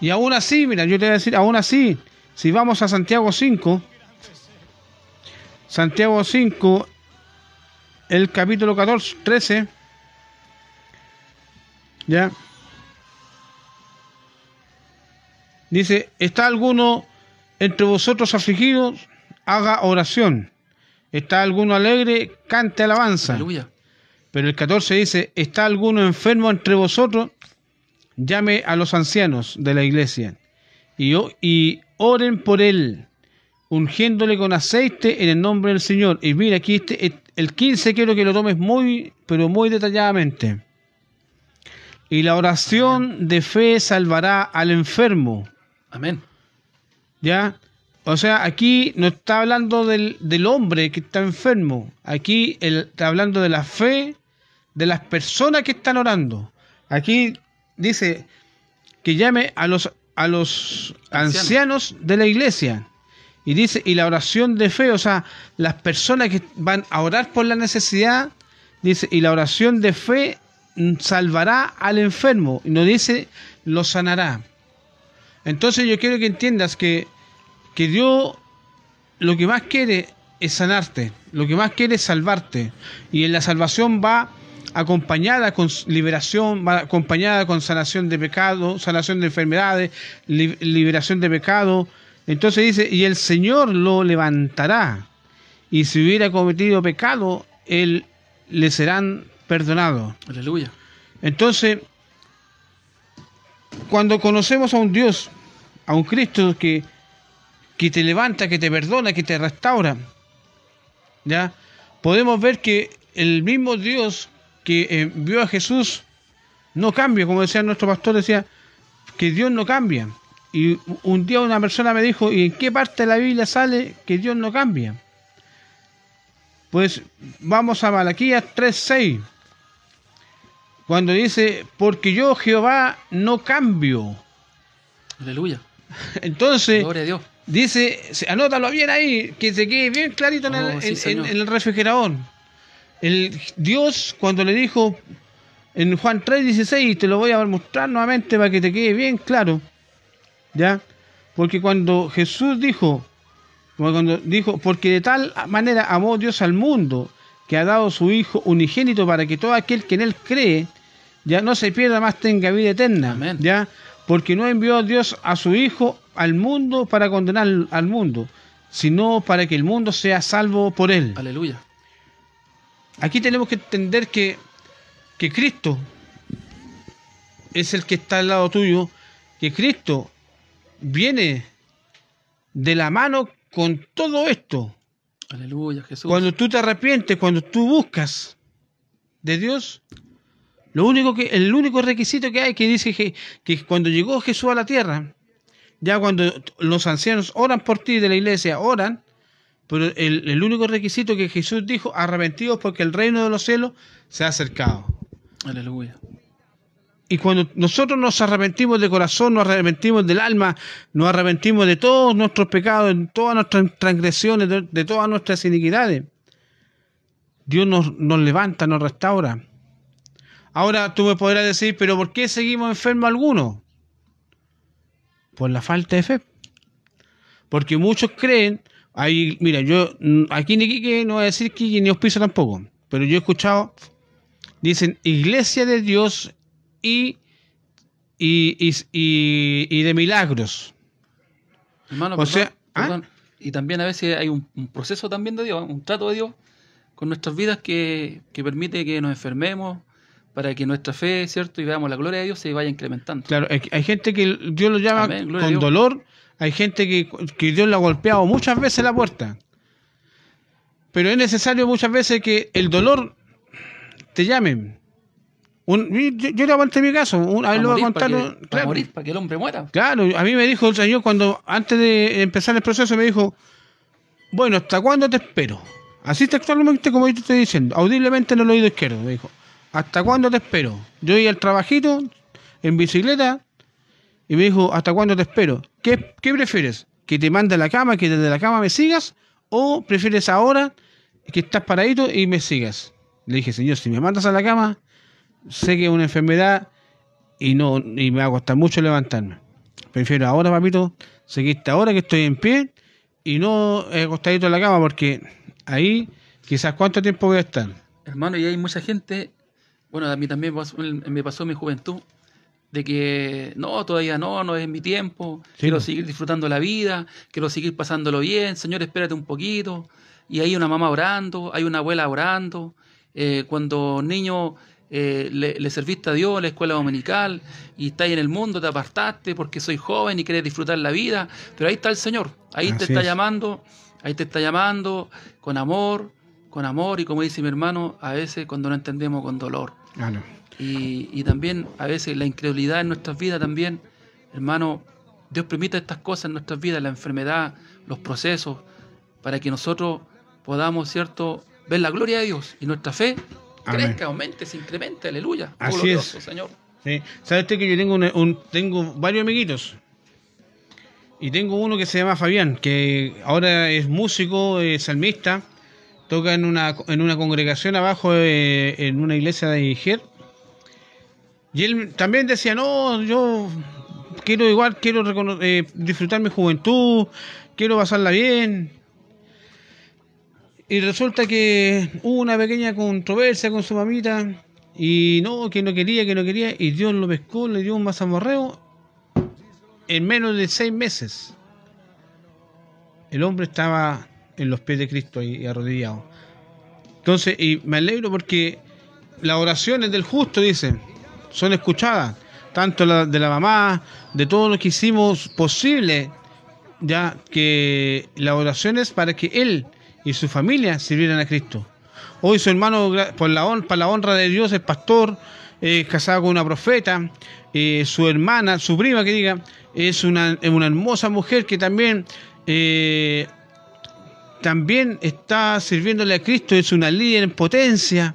y aún así, mira, yo te voy a decir, aún así, si vamos a Santiago 5, Santiago 5, el capítulo 14, 13, ya, dice, ¿está alguno entre vosotros afligidos? Haga oración. ¿Está alguno alegre? Cante alabanza. Aleluya. Pero el 14 dice, ¿está alguno enfermo entre vosotros? Llame a los ancianos de la iglesia y, oren por él, ungiéndole con aceite en el nombre del Señor. Y mira, aquí este, el 15 quiero que lo tomes muy, pero muy detalladamente. Y la oración de fe salvará al enfermo. Amén. ¿Ya? O sea, aquí no está hablando del, del hombre que está enfermo. Aquí él está hablando de la fe de las personas que están orando. Aquí dice que llame a los, a los ancianos. de la iglesia. Y dice, y la oración de fe, o sea, las personas que van a orar por la necesidad, dice, y la oración de fe salvará al enfermo. Y no dice, lo sanará. Entonces yo quiero que entiendas que, que Dios lo que más quiere es sanarte, lo que más quiere es salvarte. Y en la salvación va acompañada con liberación, acompañada con sanación de pecado, sanación de enfermedades, li- liberación de pecado. Entonces dice, y el Señor lo levantará. Y si hubiera cometido pecado, Él le serán perdonados. Aleluya. Entonces, cuando conocemos a un Dios, a un Cristo que, que te levanta, que te perdona, que te restaura, ¿ya? Podemos ver que el mismo Dios que envió a Jesús no cambia, como decía nuestro pastor, decía que Dios no cambia. Y un día una persona me dijo, ¿y en qué parte de la Biblia sale que Dios no cambia? Pues vamos a Malaquías 3.6 cuando dice, porque yo Jehová no cambio. Aleluya. Entonces, Gloria a Dios. dice, anótalo bien ahí, que se quede bien clarito en, Oh, el, sí, en- Señor. en el refrigerador. El Dios, cuando le dijo en Juan 3:16, y te lo voy a mostrar nuevamente para que te quede bien claro, ¿ya? Porque cuando Jesús dijo, cuando dijo, porque de tal manera amó Dios al mundo, que ha dado su Hijo unigénito para que todo aquel que en él cree, ya no se pierda más, tenga vida eterna, Amén. ya, porque no envió Dios a su Hijo al mundo para condenar al mundo, sino para que el mundo sea salvo por él. Aleluya. Aquí tenemos que entender que, que Cristo es el que está al lado tuyo, que Cristo viene de la mano con todo esto, Aleluya, Jesús. cuando tú te arrepientes, cuando tú buscas de Dios, lo único que, el único requisito que hay que dice que, que cuando llegó Jesús a la tierra, ya cuando los ancianos oran por ti de la iglesia, oran, pero el, el único requisito que Jesús dijo, arrepentidos porque el reino de los cielos se ha acercado. Aleluya. Y cuando nosotros nos arrepentimos de corazón, nos arrepentimos del alma, nos arrepentimos de todos nuestros pecados, de todas nuestras transgresiones, de, de todas nuestras iniquidades, Dios nos, nos levanta, nos restaura. Ahora tú me podrás decir, pero ¿por qué seguimos enfermos algunos? Por la falta de fe. Porque muchos creen, ahí, mira, yo mm, aquí ni Quique no voy a decir que ni auspicio tampoco, pero yo he escuchado, dicen iglesia de Dios y, y, y, y- y de milagros. Hermano, O perdón, sea, ¿ah? perdón. Y también a veces hay un, un proceso también de Dios, un trato de Dios con nuestras vidas que, que permite que nos enfermemos para que nuestra fe, ¿cierto? Y veamos la gloria de Dios se vaya incrementando. Claro, hay, hay gente que Dios lo llama Amén, con dolor, hay gente que, que Dios le ha golpeado muchas veces la puerta. Pero es necesario muchas veces que el dolor te llame. Un- yo, yo le conté mi caso, un- a ver, Para lo voy a morir, para contar. que, para claro. morir, para que el hombre muera. Claro, a mí me dijo el Señor cuando, antes de empezar el proceso, me dijo, bueno, ¿hasta cuándo te espero? Así textualmente como yo te estoy diciendo, audiblemente en el oído izquierdo, me dijo, ¿hasta cuándo te espero? Yo iba al trabajito, en bicicleta, y me dijo, ¿hasta cuándo te espero? ¿Qué, qué prefieres? ¿Que te mande a la cama, que desde la cama me sigas? ¿O prefieres ahora que estás paradito y me sigas? Le dije, Señor, si me mandas a la cama, sé que es una enfermedad y no y me va a costar mucho levantarme. Prefiero ahora, papito, seguirte ahora que estoy en pie y no eh, acostadito en la cama porque ahí quizás cuánto tiempo voy a estar. Hermano, y hay mucha gente, bueno, a mí también me pasó, mi juventud, de que no, todavía no, no es mi tiempo, Sí, quiero po. seguir disfrutando la vida, quiero seguir pasándolo bien, Señor, espérate un poquito. Y hay una mamá orando, hay una abuela orando, eh, cuando niño eh, le, le serviste a Dios en la escuela dominical y estás en el mundo, te apartaste porque soy joven y quieres disfrutar la vida, pero ahí está el Señor, ahí te está es. llamando, ahí te está llamando con amor, con amor y como dice mi hermano, a veces cuando no entendemos con dolor. Y, y también a veces la incredulidad en nuestras vidas también, hermano, Dios permite estas cosas en nuestras vidas, la enfermedad, los procesos, para que nosotros podamos, ¿cierto?, ver la gloria de Dios y nuestra fe Amén. crezca, aumente, se incremente, aleluya. Así glorioso, es. Señor. Sí. ¿Sabe usted que yo tengo, un, tengo varios amiguitos? Y tengo uno que se llama Fabián, que ahora es músico, es salmista, toca en una, en una congregación abajo, eh, en una iglesia de Iger. Y él también decía, no, yo quiero igual, quiero eh, disfrutar mi juventud, quiero pasarla bien. Y resulta que hubo una pequeña controversia con su mamita y no, que no quería, que no quería, y Dios lo pescó, le dio un mazamorreo en menos de seis meses. El hombre estaba en los pies de Cristo y, y arrodillado. Entonces, y me alegro porque las oraciones del justo, dice, son escuchadas, tanto la, de la mamá, de todos los que hicimos posible, ya que las oraciones para que él y su familia sirvieran a Cristo. Hoy su hermano, por la, hon- para la honra de Dios, es pastor, es casado con una profeta, eh, su hermana, su prima que diga, es una, es una hermosa mujer que también, eh, también está sirviéndole a Cristo, es una líder en potencia.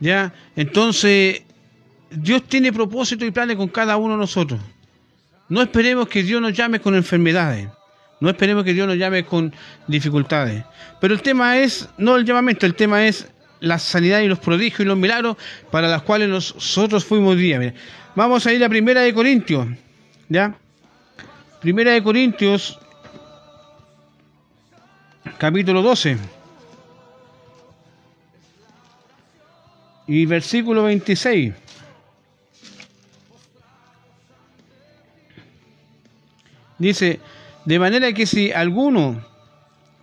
¿Ya? Entonces, Dios tiene propósito y planes con cada uno de nosotros. No esperemos que Dios nos llame con enfermedades. No esperemos que Dios nos llame con dificultades. Pero el tema es, no el llamamiento, el tema es la sanidad y los prodigios y los milagros para las cuales nosotros fuimos día. Vamos a ir a Primera de Corintios. ¿Ya? Primera de Corintios, capítulo 12. Y versículo 26. Dice, de manera que si alguno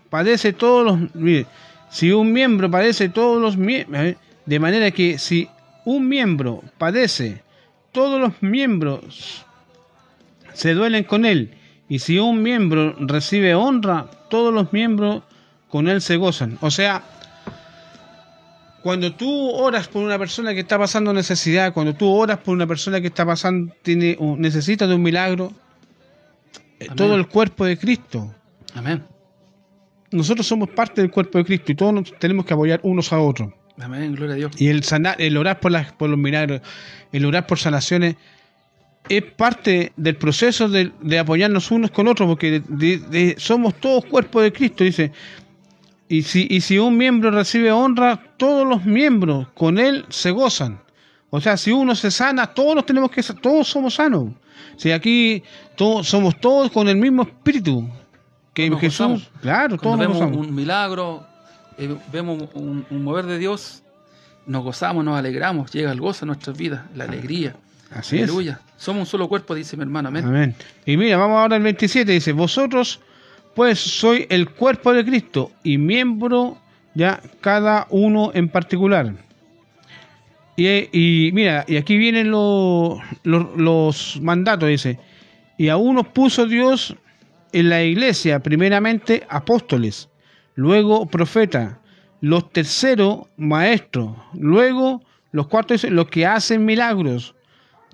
padece todos los... mire, si un miembro padece todos los miembros... De manera que si un miembro padece, todos los miembros se duelen con él. Y si un miembro recibe honra, todos los miembros con él se gozan. O sea, cuando tú oras por una persona que está pasando necesidad, cuando tú oras por una persona que está pasando, tiene, necesita de un milagro, eh, Amén. todo el cuerpo de Cristo. Amén. Nosotros somos parte del cuerpo de Cristo y todos nos tenemos que apoyar unos a otros. Amén, gloria a Dios. Y el sanar, el orar por, las, por los milagros, el orar por sanaciones, es parte del proceso de, de apoyarnos unos con otros, porque de- de- somos todos cuerpo de Cristo, dice. Y si, y si un miembro recibe honra, todos los miembros con él se gozan. O sea, si uno se sana, todos nos tenemos que todos somos sanos. Si aquí todos somos todos con el mismo espíritu que Jesús, gozamos. claro, todos Cuando nos vemos gozamos. un milagro, eh, vemos un, un mover de Dios, nos gozamos, nos alegramos, llega el gozo a nuestras vidas, la alegría. Así es. Aleluya. Somos un solo cuerpo, dice mi hermano. Amén. Amén. Y mira, vamos ahora al 27, dice, vosotros pues soy el cuerpo de Cristo y miembro ya cada uno en particular. Y, mira, y aquí vienen los, mandatos, dice, y a unos puso Dios en la iglesia, primeramente apóstoles, luego profetas, los terceros maestros, luego los cuartos los que hacen milagros,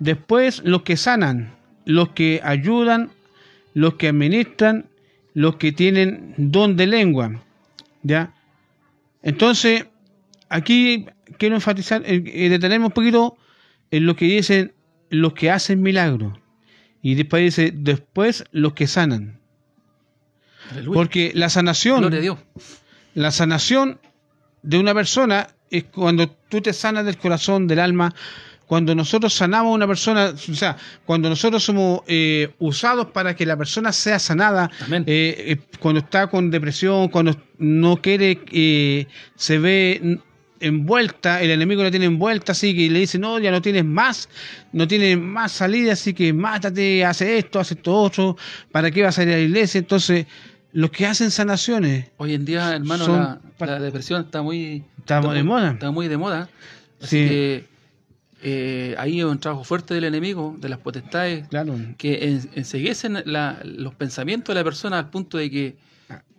después los que sanan, los que ayudan, los que administran, los que tienen don de lengua. ¿Ya? Entonces, aquí quiero enfatizar, eh, eh, detenerme un poquito en lo que dicen los que hacen milagros. Y después dice, después los que sanan. Aleluya. Porque la sanación, Gloria a Dios. la sanación de una persona es cuando tú te sanas del corazón, del alma, cuando nosotros sanamos a una persona, o sea, cuando nosotros somos eh, usados para que la persona sea sanada, eh, eh, cuando está con depresión, cuando no quiere, se ve envuelta, el enemigo la tiene envuelta, así que le dice, no, ya no tienes más, no tienes más salida, así que mátate, hace esto, hace esto otro, ¿para qué vas a ir a la iglesia? Entonces, los que hacen sanaciones, Hoy en día, hermano, Son la, depresión está muy... Está muy de muy- moda. Está muy de moda. Así Sí. que eh, ahí es un trabajo fuerte del enemigo, de las potestades, claro, que en- enseguecen la- los pensamientos de la persona al punto de que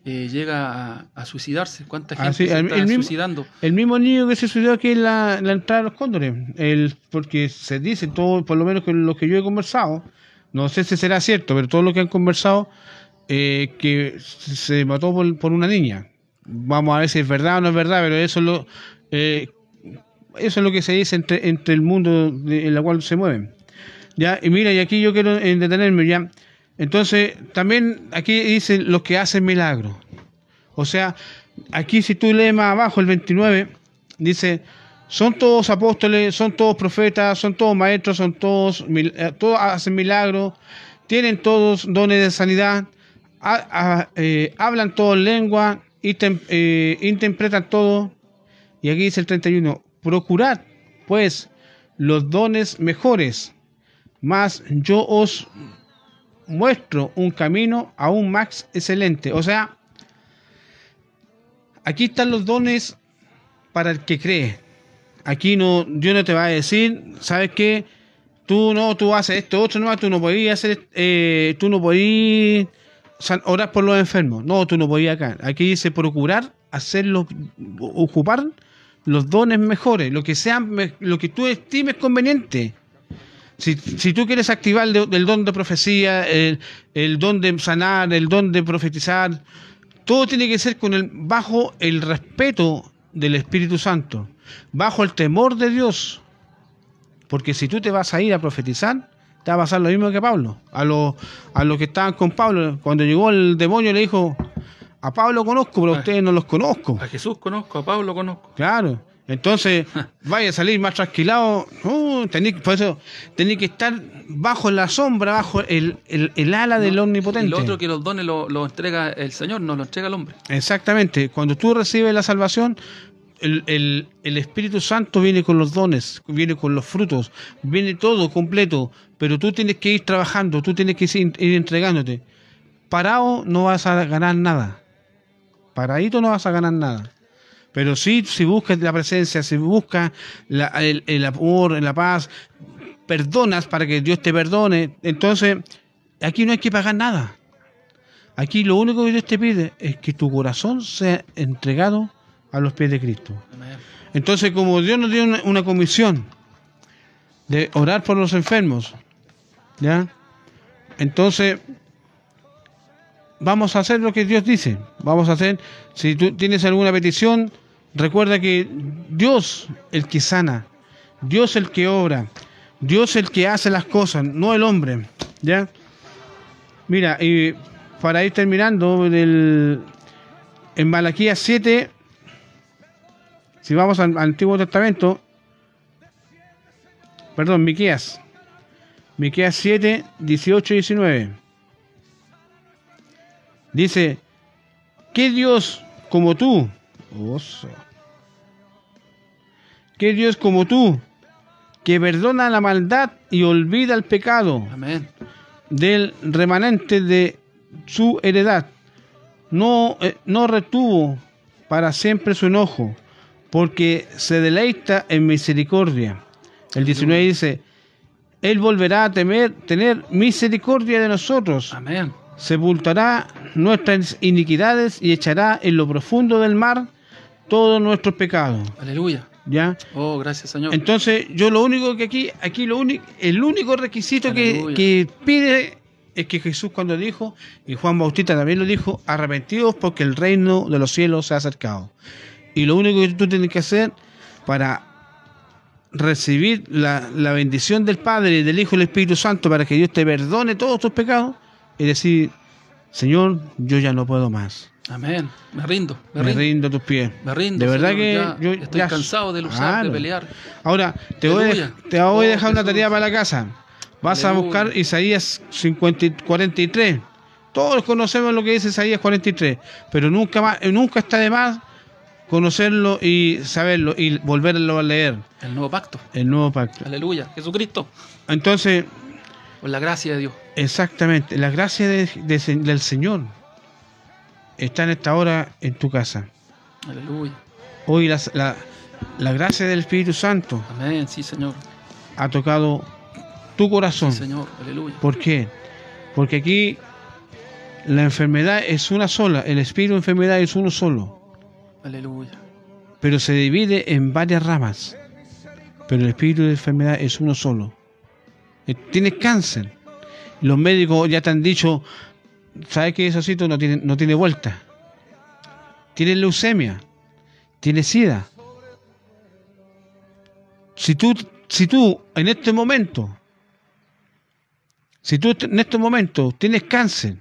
eh, llega a, a suicidarse. ¿Cuánta gente Así, se el- está el mismo- suicidando? El mismo niño que se suicidó aquí en la, la entrada de los cóndores. El, porque se dice, todo, por lo menos con lo que yo he conversado, no sé si será cierto, pero todo lo que han conversado, eh, que se mató por, por una niña. Vamos a ver si es verdad o no es verdad, pero eso es lo, eh, eso es lo que se dice entre, entre el mundo de- en el cual se mueven. Ya, y mira, y aquí yo quiero detenerme ya. Entonces, también aquí dice los que hacen milagros. O sea, aquí si tú lees más abajo el 29, dice, son todos apóstoles, son todos profetas, son todos maestros, son todos, eh, todos hacen milagros, tienen todos dones de sanidad, eh, hablan todos lengua, eh, interpretan todo. Y aquí dice el 31, procurad pues los dones mejores, mas yo os muestro un camino aún más excelente. O sea, aquí están los dones para el que cree. Aquí no, yo no te voy a decir, ¿sabes qué? Tú no, tú haces esto, otro no, tú no podías hacer, eh, tú no podías orar por los enfermos. No, tú no podías acá. Aquí dice procurar hacerlos, ocupar los dones mejores, lo que sean, lo que tú estimes conveniente. Si, si tú quieres activar el, el don de profecía, el, el don de sanar, el don de profetizar, todo tiene que ser con el, bajo el respeto del Espíritu Santo, bajo el temor de Dios. Porque si tú te vas a ir a profetizar, te va a pasar lo mismo que a Pablo. A los a los que estaban con Pablo, cuando llegó el demonio le dijo, a Pablo conozco, pero a ustedes no los conozco. A Jesús conozco, a Pablo conozco. Claro. Entonces, vaya a salir más trasquilado. Uh, tení- por eso, tenés que estar bajo la sombra, bajo el, el- el ala del omnipotente. Lo otro que los dones lo, lo entrega el Señor, no lo entrega el hombre. Exactamente. Cuando tú recibes la salvación, el, el- el Espíritu Santo viene con los dones, viene con los frutos, viene todo completo. Pero tú tienes que ir trabajando, tú tienes que ir, ir entregándote. Parado no vas a ganar nada. Paradito no vas a ganar nada. Pero sí, si buscas la presencia, si buscas el, amor, la paz, perdonas para que Dios te perdone, entonces aquí no hay que pagar nada. Aquí lo único que Dios te pide es que tu corazón sea entregado a los pies de Cristo. Entonces, como Dios nos dio una, una comisión de orar por los enfermos, ¿ya? Entonces, vamos a hacer lo que Dios dice. Vamos a hacer, si tú tienes alguna petición, recuerda que Dios el que sana, Dios el que obra, Dios el que hace las cosas, no el hombre, ¿ya? Mira, y para ir terminando, el, en Malaquías 7, si vamos al, al Antiguo Testamento, perdón, Miqueas, Miqueas 7, 18 y 19. Dice, ¿qué Dios como tú? Oso. ¿Qué Dios como tú? Que perdona la maldad y olvida el pecado Amén. del remanente de su heredad. No, eh, no retuvo para siempre su enojo, porque se deleita en misericordia. El 19 dice, Él volverá a temer, tener misericordia de nosotros, Amén. sepultará nuestras iniquidades y echará en lo profundo del mar todos nuestros pecados. Aleluya. ¿Ya? Oh, gracias, Señor. Entonces, yo lo único que aquí, aquí lo único, el único requisito que, que pide es que Jesús cuando dijo, y Juan Bautista también lo dijo, arrepentidos porque el reino de los cielos se ha acercado. Y lo único que tú tienes que hacer para recibir la, la bendición del Padre, del Hijo y del Espíritu Santo, para que Dios te perdone todos tus pecados, es decir, Señor, yo ya no puedo más. Amén. Me rindo. Me, Me rindo. rindo a tus pies. Me rindo. De verdad Señor, que ya yo estoy ya- cansado de luchar, Claro. de pelear. Ahora, te voy, a, Aleluya. te voy a Oh, dejar una tarea para la casa. Vas a buscar Isaías 50 y 43. Todos conocemos lo que dice Isaías 43, pero nunca más, eh, nunca está de más conocerlo y saberlo y volverlo a leer. El nuevo pacto. El nuevo pacto. Aleluya. Jesucristo. Entonces, Por la gracia de Dios. exactamente, la gracia de- de- del Señor está en esta hora en tu casa. Aleluya. Hoy las- la, la gracia del Espíritu Santo Amén. Sí, Señor. ha tocado tu corazón. Sí, Señor. Aleluya. ¿Por qué? Porque aquí la enfermedad es una sola, el espíritu de enfermedad es uno solo, Aleluya. pero se divide en varias ramas. Pero el espíritu de enfermedad es uno solo. Eh, Tienes cáncer. Los médicos ya te han dicho, ¿sabes que sí no tiene, no tiene vuelta? Tienes leucemia, tienes sida. Si tú, si tú en este momento si tú en este momento tienes cáncer,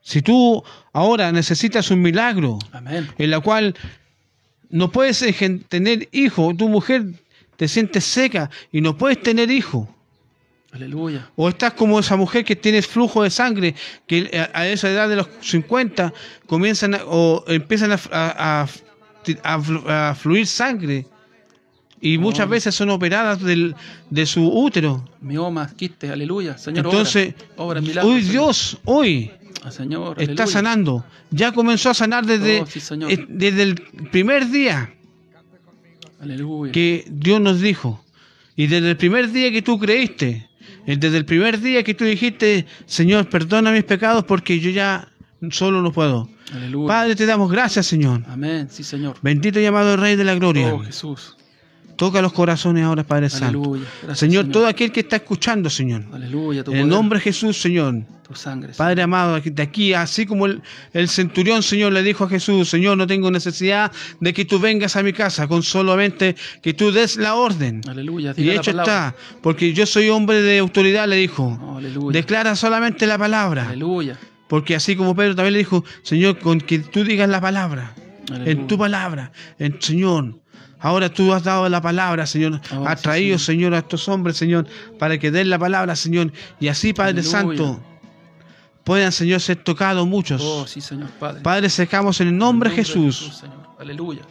si tú ahora necesitas un milagro Amén. en la cual no puedes tener hijo, tu mujer te sientes seca y no puedes tener hijo, Aleluya. o estás como esa mujer que tiene flujo de sangre, que a a esa edad de los 50 comienzan a- o empiezan a, fluir sangre y muchas Oh. veces son operadas del- de su útero. Miomas, quistes. Aleluya. Señor, Entonces, obra, obra milagros, hoy Señor. Dios, hoy Ah, Señor. está aleluya. sanando. Ya comenzó a sanar desde, Oh, sí, eh, desde el primer día Aleluya. que Dios nos dijo. Y desde el primer día que tú creíste. Eh, Desde el primer día que tú dijiste, Señor, perdona mis pecados porque yo ya solo no puedo. Aleluya. Padre, te damos gracias, Señor. Amén. Sí, Señor. Bendito y llamado Rey de la Gloria. Oh, Jesús. Toca los corazones ahora, Padre Santo. Gracias, Señor, todo aquel que está escuchando, Señor. Aleluya. Tu En el nombre de Jesús, Señor. Tu sangre. Padre amado, de aquí, así como el, el centurión, Señor, le dijo a Jesús, Señor, no tengo necesidad de que tú vengas a mi casa, con solamente que tú des la orden. Aleluya. Y hecho está, porque yo soy hombre de autoridad, le dijo. Oh. Declara solamente la palabra. Aleluya. Porque así como Pedro también le dijo, Señor, con que tú digas la palabra, Aleluya. en tu palabra, en Señor. Ahora tú has dado la palabra, Señor. Oh, has traído, Señor. Señor, a estos hombres, Señor, para que den la palabra, Señor. Y así, Padre Aleluya. Santo, puedan, Señor, ser tocados muchos. Oh, sí, Señor Padre. Padre, en el nombre de Jesús. Señor. Aleluya.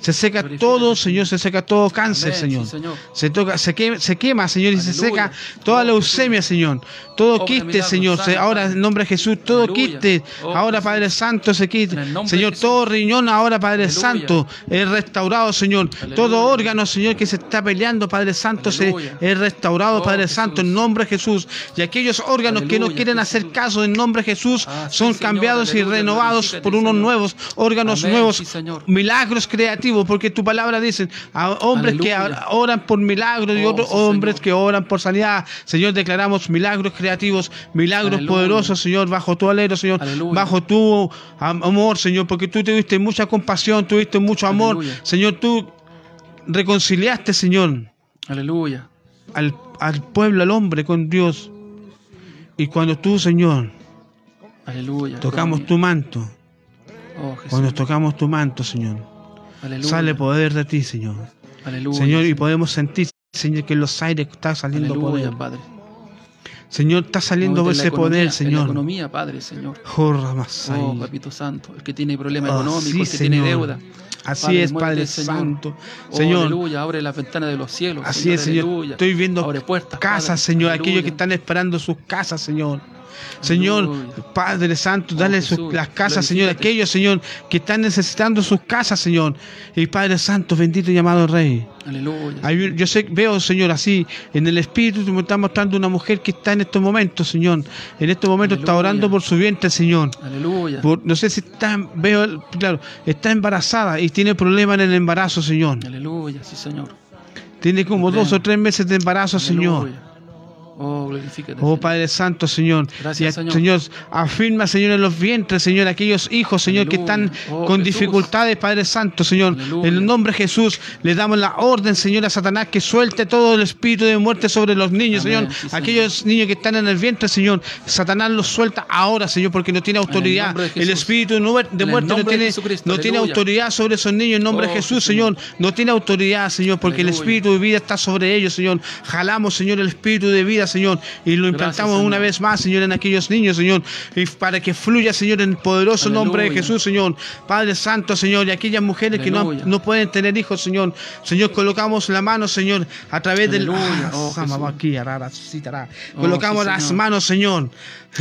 Se seca todo, Señor. Se seca todo cáncer, Amén, Señor. sí, Señor. Se, toca, se, quema, se quema, Señor, y se seca toda leucemia, Señor. Todo Obra quiste, milagros, Señor. Sana, ahora, en nombre de Jesús, todo Aleluya. quiste. Ahora. Padre Santo, se quite. Señor, todo riñón, ahora, Padre Aleluya. Santo, es restaurado, Señor. Todo órgano, Señor, que se está peleando, Padre Santo, se es restaurado, Oh, Padre Jesús. Santo, en nombre de Jesús. Y aquellos órganos que no quieren hacer caso, en nombre de Jesús, Ah, son cambiados y renovados por unos nuevos órganos nuevos, milagros creativos, porque tu palabra dice, a hombres que Aleluya. oran por milagros y Oh, otros sí, hombres Señor. que oran por sanidad. Señor, declaramos milagros creativos, milagros Aleluya. poderosos, Señor, bajo tu alero, Señor, Aleluya. bajo tu am- amor, Señor, porque tú tuviste mucha compasión, tuviste mucho amor. Señor, tú reconciliaste, Señor, Aleluya. al, al pueblo, al hombre con Dios. Y cuando tú, Señor, Aleluya. tocamos tu manto, Oh, cuando tocamos tu manto, Señor, Aleluya. sale poder de ti, Señor. Aleluya. Señor, y podemos sentir, Señor, que en los aires está saliendo Aleluya, poder. Padre. Señor, está saliendo ese economía, poder, En la Señor. economía, Padre, Señor. Jorra Masai. Oh, Papito Santo. El que tiene problemas Oh, económicos, sí, el que tiene Señor. deuda. Así Padre, es, Padre Señor. Santo. Oh, Señor, aleluya. Abre las ventanas de los cielos. así es, Señor. Aleluya. Estoy viendo Abre puertas. casas, Padre. Señor, Aleluya. aquellos que están esperando sus casas, Señor. Señor. Padre Santo, Oh, dale sus- las casas, Señor, aquellos, Señor, que están necesitando sus casas, Señor. Y Padre Santo, bendito y amado Rey. Aleluya. Hay yo sé, veo, Señor, así, en el Espíritu me está mostrando una mujer que está en estos momentos, Señor. En estos momentos está orando por su vientre, Señor. Aleluya. Por- no sé si está, veo, claro, está embarazada y tiene problemas en el embarazo, Señor. Aleluya, sí, Señor. Tiene como dos o tres meses de embarazo, Señor. Oh, glorifícate. Oh. Padre Santo, Señor. Gracias, Señor. afirma, Señor, en los vientres, Señor, aquellos hijos, Señor, que están Oh, con Jesús. dificultades, Padre Santo, Señor. Aleluya. En el nombre de Jesús, le damos la orden, Señor, a Satanás que suelte todo el espíritu de muerte sobre los niños, Amén. Señor. Sí, Señor. Aquellos niños que están en el vientre, Señor. Satanás los suelta ahora, Señor, porque no tiene autoridad. El espíritu de muerte no tiene, no tiene autoridad sobre esos niños. En nombre de Oh, Jesús, Señor. No tiene autoridad, Señor, porque el espíritu de vida está sobre ellos, Señor. Jalamos, Señor, el espíritu de vida, Señor, y lo implantamos una vez más, Señor, en aquellos niños, Señor, y para que fluya, Señor, en el poderoso Aleluya. nombre de Jesús, Señor. Padre Santo, Señor, y aquellas mujeres que no, no pueden tener hijos, Señor. Señor, colocamos la mano, Señor, a través del... Ah, Oh. Oh, colocamos sí, las manos, Señor,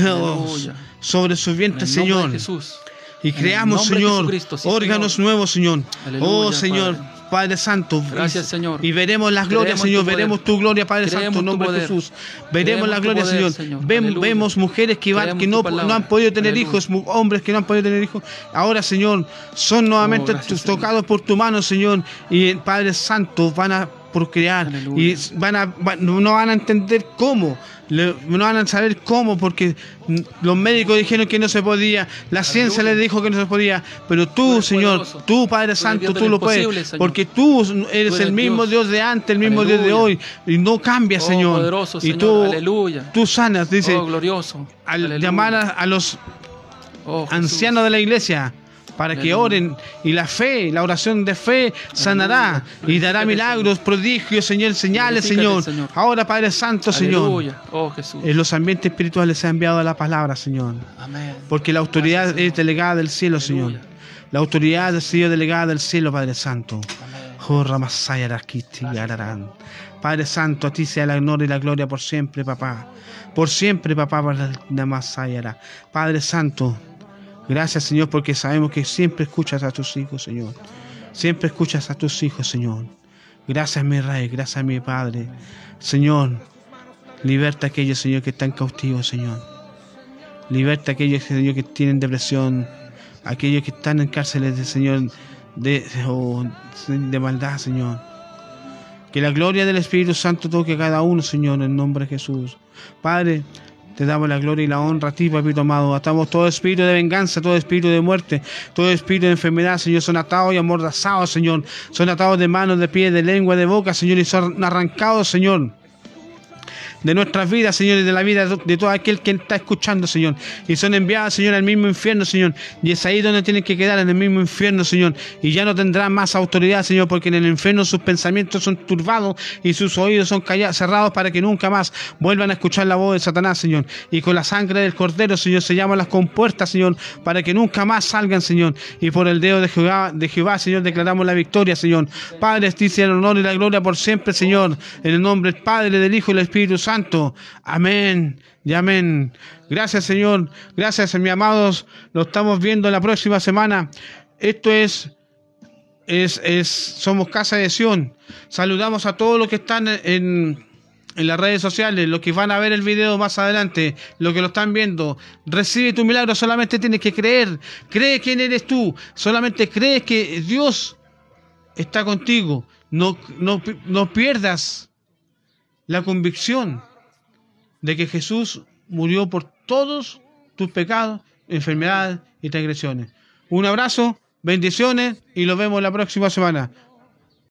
oh, sobre En el nombre Señor. de Jesús. Y creamos, Señor, órganos Señor. nuevos, Señor. Aleluya, oh, Señor, Padre. Padre Santo. Gracias, y, Señor. Y veremos las glorias, Señor. tu. Veremos tu gloria, Padre Creemos Santo, en nombre de. Jesús. Veremos Creemos la en tu gloria, poder, Señor. Vemos mujeres que, van, no, han podido tener Aleluya. hijos, hombres que no han podido tener hijos. Ahora, Señor, son nuevamente Oh, gracias, tocados por tu mano, Señor. Y Padre Santo, van a procrear Aleluya. y van a, van- no van a entender cómo, le- no van a saber cómo, porque los médicos dijeron que no se podía, la ciencia les dijo que no se podía, pero tú, Señor, poderoso. tú, Padre Santo, tú lo puedes, Señor. porque tú eres el mismo Dios. Dios de antes, el mismo Dios de hoy, y no cambia, Oh, Señor. poderoso, y tú, Aleluya. tú sanas, dice, oh, glorioso. al llamar a, a los Oh, ancianos de la iglesia para que oren y la fe, la oración de fe sanará y dará milagros, prodigios, Señor, señales, Señor. Ahora, Padre Santo, Señor. Oh, en los ambientes espirituales se ha enviado la palabra, Señor, porque la autoridad es delegada del cielo, Señor. La autoridad ha sido delegada del cielo, Padre Santo. Oh. Padre Santo, a ti sea la honor y la gloria por siempre, papá. Por siempre, papá, para Namasayara. Padre Santo, gracias, Señor, porque sabemos que siempre escuchas a tus hijos, Señor. Siempre escuchas a tus hijos, Señor. Gracias, mi Rey, gracias, mi Padre. Señor, liberta a aquellos, Señor, que están cautivos, Señor. Liberta a aquellos, Señor, que tienen depresión. Aquellos que están en cárceles, de, Señor, de, de maldad, Señor. Que la gloria del Espíritu Santo toque a cada uno, Señor, en nombre de Jesús. Padre, te damos la gloria y la honra a ti, papito amado. Atamos todo espíritu de venganza, todo espíritu de muerte, todo espíritu de enfermedad, Señor. Son atados y amordazados, Señor. Son atados de manos, de pies, de lengua, de boca, Señor, y son arrancados, Señor de nuestras vidas, Señor, y de la vida de todo aquel que está escuchando, Señor. Y son enviadas, Señor, al mismo infierno, Señor. Y es ahí donde tienen que quedar, en el mismo infierno, Señor. Y ya no tendrán más autoridad, Señor, porque en el infierno sus pensamientos son turbados y sus oídos son callados, cerrados para que nunca más vuelvan a escuchar la voz de Satanás, Señor. Y con la sangre del Cordero, Señor, se llaman las compuertas, Señor, para que nunca más salgan, Señor. Y por el dedo de Jehová, de Jehová, Señor, declaramos la victoria, Señor. Padre, dice el honor y la gloria por siempre, Señor. En el nombre del Padre, del Hijo y del Espíritu Santo. Amén y amén. Gracias, Señor. Gracias, mis amados. Lo estamos viendo la próxima semana. Esto es, es, es, somos Casa de Sion. Saludamos a todos los que están en, en las redes sociales, los que van a ver el video más adelante, los que lo están viendo. Recibe tu milagro, solamente tienes que creer. Cree quién eres tú. Solamente cree que Dios está contigo. No, no, no pierdas la convicción de que Jesús murió por todos tus pecados, enfermedades y transgresiones. Un abrazo, bendiciones y nos vemos la próxima semana.